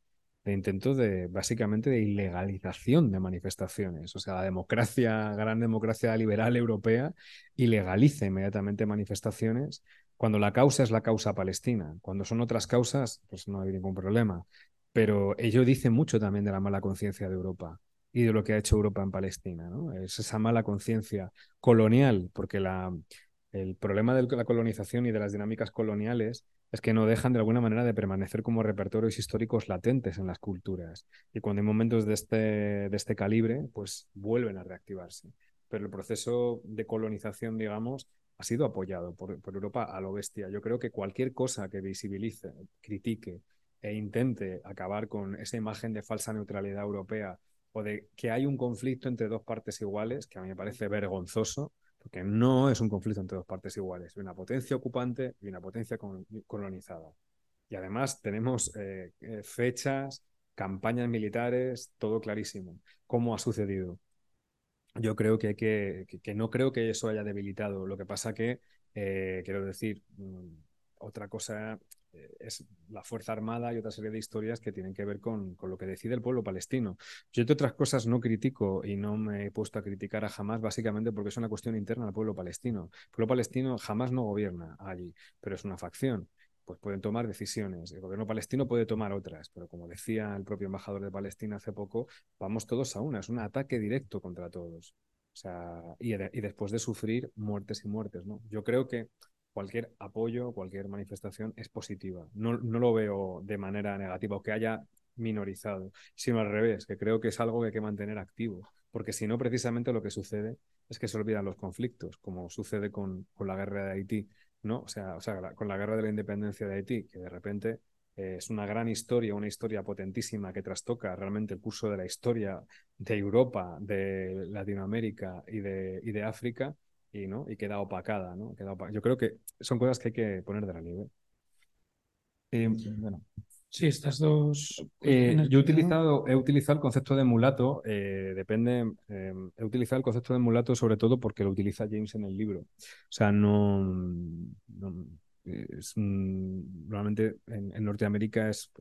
Speaker 3: intentos de, básicamente, de ilegalización de manifestaciones. O sea, la democracia, gran democracia liberal europea, ilegaliza inmediatamente manifestaciones cuando la causa es la causa palestina. Cuando son otras causas, pues no hay ningún problema. Pero ello dice mucho también de la mala conciencia de Europa y de lo que ha hecho Europa en Palestina. ¿no? Es esa mala conciencia colonial, porque la, el problema de la colonización y de las dinámicas coloniales es que no dejan de alguna manera de permanecer como repertorios históricos latentes en las culturas. Y cuando hay momentos de este, de este calibre, pues vuelven a reactivarse. Pero el proceso de colonización, digamos, ha sido apoyado por, por Europa a lo bestia. Yo creo que cualquier cosa que visibilice, critique e intente acabar con esa imagen de falsa neutralidad europea o de que hay un conflicto entre dos partes iguales, que a mí me parece vergonzoso, porque no es un conflicto entre dos partes iguales, una potencia ocupante y una potencia colonizada. Y además tenemos eh, eh, fechas, campañas militares, todo clarísimo. ¿Cómo ha sucedido? Yo creo que, no creo que eso haya debilitado. Lo que pasa que, eh, quiero decir, mm, otra cosa es la Fuerza Armada y otra serie de historias que tienen que ver con, con, lo que decide el pueblo palestino. Yo, entre otras cosas, no critico y no me he puesto a criticar a Hamas básicamente porque es una cuestión interna al pueblo palestino. El pueblo palestino jamás no gobierna allí, pero es una facción. Pues pueden tomar decisiones. El gobierno palestino puede tomar otras, pero como decía el propio embajador de Palestina hace poco, vamos todos a una. Es un ataque directo contra todos. O sea, y, de, y después de sufrir muertes y muertes, ¿no? Yo creo que cualquier apoyo, cualquier manifestación es positiva. No, lo veo de manera negativa o que haya minorizado, sino al revés, que creo que es algo que hay que mantener activo, porque si no, precisamente lo que sucede es que se olvidan los conflictos, como sucede con, la guerra de Haití, ¿no? O sea, con la guerra de la independencia de Haití, que de repente eh, es una gran historia, una historia potentísima que trastoca realmente el curso de la historia de Europa, de Latinoamérica y de África, y, ¿no? y queda opacada. ¿no? Queda Yo creo que son cosas que hay que poner de relieve. Eh, bueno.
Speaker 2: Sí, estas dos.
Speaker 3: Eh, yo he utilizado, he utilizado el concepto de mulato, eh, depende, he utilizado el concepto de mulato sobre todo porque lo utiliza James en el libro. O sea, no, es normalmente en, en, Norteamérica es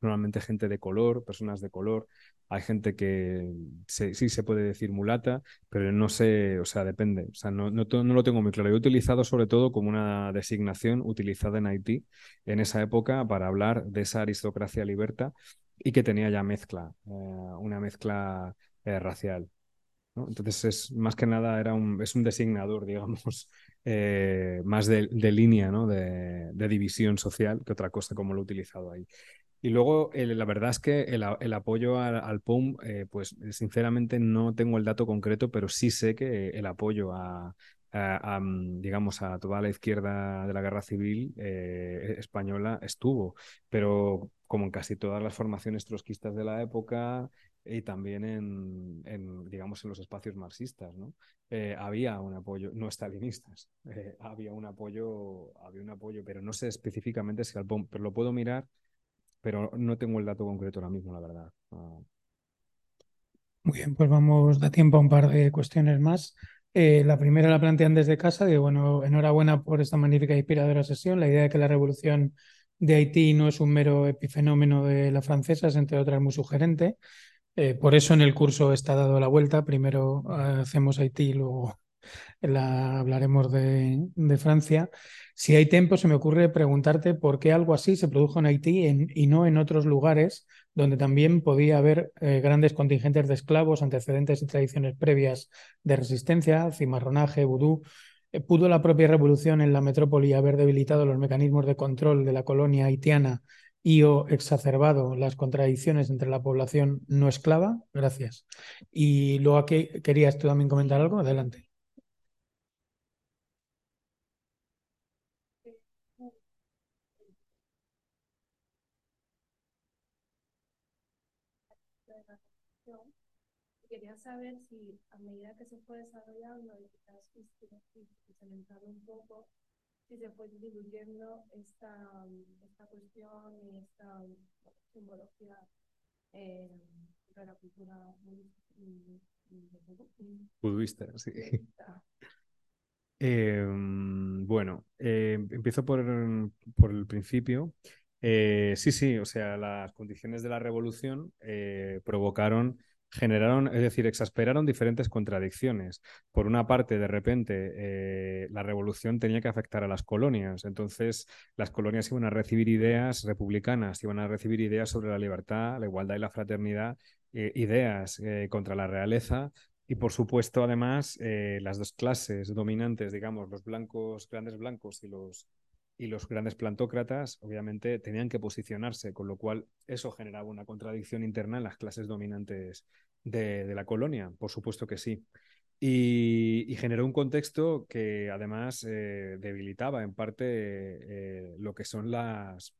Speaker 3: normalmente gente de color, personas de color, hay gente que sí se puede decir mulata, pero no sé, o sea, depende. O sea, no, no, lo tengo muy claro. Yo he utilizado sobre todo como una designación utilizada en Haití en esa época para hablar de esa aristocracia liberta y que tenía ya mezcla, eh, una mezcla eh, racial. Entonces, es, más que nada era un, es un designador, digamos, eh, más de, de línea, ¿no? de, de, división social que otra cosa como lo he utilizado ahí. Y luego, la verdad es que el, apoyo al, POM, eh, pues sinceramente no tengo el dato concreto, pero sí sé que el apoyo a, mm, digamos, a toda la izquierda de la guerra civil eh, española estuvo, pero como en casi todas las formaciones trotskistas de la época y también en, digamos, en los espacios marxistas, ¿no? Eh, había un apoyo, no estalinistas, había un apoyo, había un apoyo, pero no sé específicamente si al POM, pero lo puedo mirar pero no tengo el dato concreto ahora mismo, la verdad.
Speaker 2: Muy bien, pues vamos, da tiempo a un par de cuestiones más. Eh, la primera la plantean desde casa, digo, bueno, enhorabuena por esta magnífica y inspiradora sesión. La idea de que la revolución de Haití no es un mero epifenómeno de la francesa, es entre otras muy sugerente. Eh, por eso en el curso está dado la vuelta. Primero hacemos Haití, luego la, hablaremos de, de Francia. Si hay tiempo, se me ocurre preguntarte por qué algo así se produjo en Haití y no en otros lugares donde también podía haber eh, grandes contingentes de esclavos, antecedentes y tradiciones previas de resistencia, cimarronaje, vudú. Eh, ¿Pudo la propia revolución en la metrópoli haber debilitado los mecanismos de control de la colonia haitiana y o exacerbado las contradicciones entre la población no esclava? Gracias. Y luego aquí querías tú también comentar algo. Adelante.
Speaker 4: Saber si a medida que se fue desarrollando y quizás incrementando un poco, si se fue diluyendo esta, esta cuestión y esta simbología eh, de la cultura
Speaker 3: budista. Sí. Eh, bueno, eh, empiezo por, por el principio. Eh, sí, sí, o sea, las condiciones de la revolución eh, provocaron generaron, es decir, exasperaron diferentes contradicciones. Por una parte, de repente, eh, la revolución tenía que afectar a las colonias, entonces las colonias iban a recibir ideas republicanas, iban a recibir ideas sobre la libertad, la igualdad y la fraternidad, eh, ideas eh, contra la realeza. Y por supuesto, además, las dos clases dominantes, digamos, los blancos, grandes blancos y los y los grandes plantócratas, obviamente, tenían que posicionarse, con lo cual eso generaba una contradicción interna en las clases dominantes de, la colonia, por supuesto que sí. Y, generó un contexto que además eh, debilitaba en parte eh, lo que son las,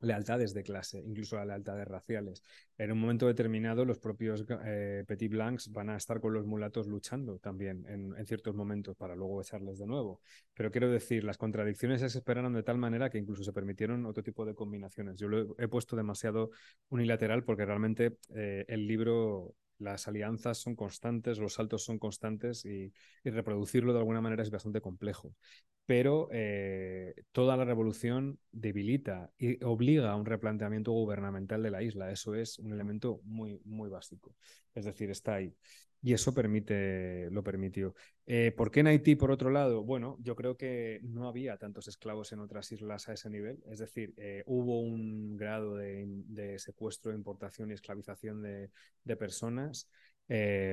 Speaker 3: lealtades de clase, incluso las lealtades raciales. En un momento determinado, los propios eh, Petit Blancs van a estar con los mulatos luchando también en, ciertos momentos para luego echarles de nuevo. Pero quiero decir, las contradicciones se esperaron de tal manera que incluso se permitieron otro tipo de combinaciones. Yo lo he, puesto demasiado unilateral porque realmente eh, el libro las alianzas son constantes, los saltos son constantes y, reproducirlo de alguna manera es bastante complejo pero eh, toda la revolución debilita y obliga a un replanteamiento gubernamental de la isla. Eso es un elemento muy, muy básico. Es decir, está ahí. Y eso permite, lo permitió. Eh, ¿Por qué en Haití, por otro lado? Bueno, yo creo que no había tantos esclavos en otras islas a ese nivel. Es decir, eh, hubo un grado de, secuestro, importación y esclavización de, personas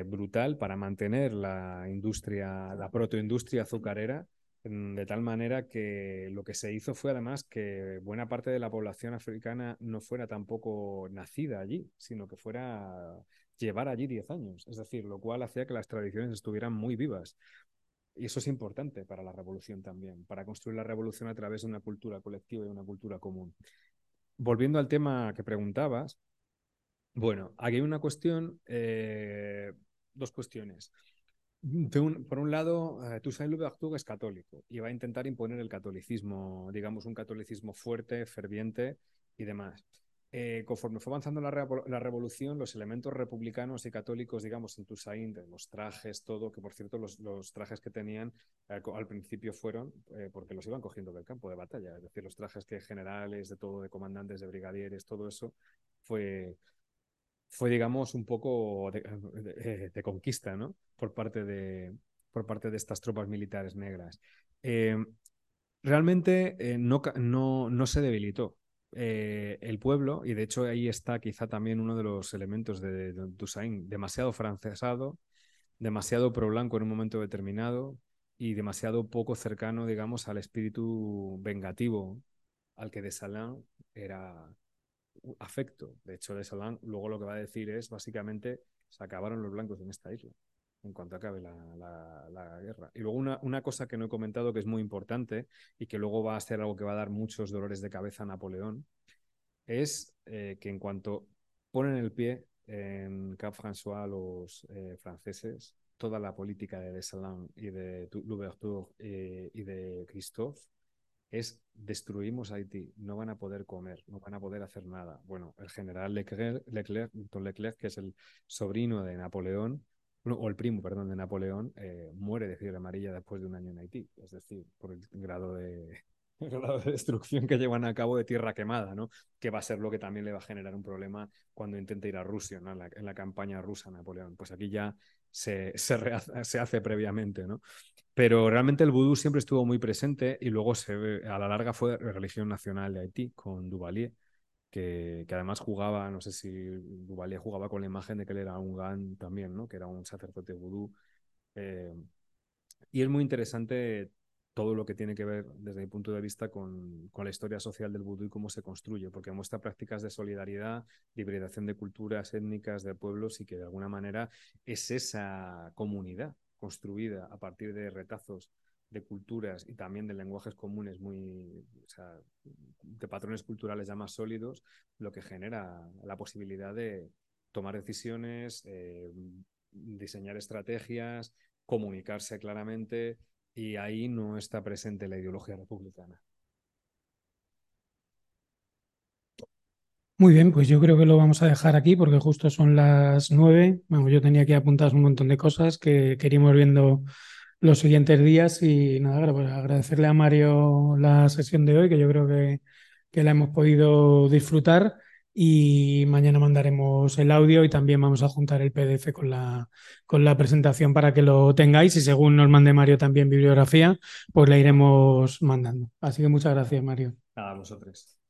Speaker 3: brutal para mantener la industria, la protoindustria azucarera de tal manera que lo que se hizo fue además que buena parte de la población africana no fuera tampoco nacida allí, sino que fuera llevar allí 10 años, es decir, lo cual hacía que las tradiciones estuvieran muy vivas. Y eso es importante para la revolución también, para construir la revolución a través de una cultura colectiva y una cultura común. Volviendo al tema que preguntabas, bueno, aquí hay una cuestión, eh, dos cuestiones por un lado, eh, Toussaint Louverture es católico y va a intentar imponer el catolicismo, digamos, un catolicismo fuerte, ferviente y demás. Eh, conforme fue avanzando la, revolución, los elementos republicanos y católicos, digamos, en Toussaint, los trajes, todo, que por cierto los, trajes que tenían eh, al principio fueron porque los iban cogiendo del campo de batalla, es decir, los trajes que generales, de todo, de comandantes, de brigadieres, todo eso fue, fue, digamos, un poco de, conquista, ¿no? Por parte de, por parte de estas tropas militares negras. Eh, realmente eh, no, no, no, se debilitó. Eh, el pueblo, y de hecho ahí está quizá también uno de los elementos de, de demasiado francesado, demasiado pro-blanco en un momento determinado y demasiado poco cercano, digamos, al espíritu vengativo al que de Salin era, afecto. De hecho, de Salán luego lo que va a decir es básicamente se acabaron los blancos en esta isla en cuanto acabe la, guerra. Y luego una, cosa que no he comentado que es muy importante y que luego va a ser algo que va a dar muchos dolores de cabeza a Napoleón, es eh, que en cuanto ponen el pie en Cap François los eh, franceses, toda la política de Salán y de Louverture eh, y de Christophe es destruimos Haití, no van a poder comer, no van a poder hacer nada. Bueno, el general Leclerc, Leclerc que es el sobrino de Napoleón, o el primo, perdón, de Napoleón, eh, muere de fiebre amarilla después de un año en Haití, es decir, por el grado de, grado de destrucción que llevan a cabo de tierra quemada, ¿no? Que va a ser lo que también le va a generar un problema cuando intente ir a Rusia, ¿no? en, la, campaña rusa Napoleón. Pues aquí ya se, se, hace previamente, ¿no? Pero realmente el vudú siempre estuvo muy presente y luego se, a la larga fue religión nacional de Haití con Duvalier. Que, además jugaba, no sé si Duvalier jugaba con la imagen de que él era un gan también, ¿no? que era un sacerdote vudú. Eh, y es muy interesante todo lo que tiene que ver, desde mi punto de vista, con, la historia social del vudú y cómo se construye, porque muestra prácticas de solidaridad, liberación de culturas étnicas, de pueblos, y que de alguna manera es esa comunidad construida a partir de retazos de culturas y también de lenguajes comunes muy, de patrones culturales ya más sólidos, lo que genera la posibilidad de tomar decisiones, eh, diseñar estrategias, comunicarse claramente, y ahí no está presente la ideología republicana.
Speaker 2: Muy bien, pues yo creo que lo vamos a dejar aquí porque justo son las nueve. yo tenía aquí apuntadas un montón de cosas que queríamos viendo los siguientes días y nada, pues agradecerle a Mario la sesión de hoy, que yo creo que, que la hemos podido disfrutar y mañana mandaremos el audio y también vamos a juntar el PDF con la, con la presentación para que lo tengáis y según nos mande Mario también bibliografía, pues la iremos mandando. Así que muchas gracias, Mario.
Speaker 3: A vosotros.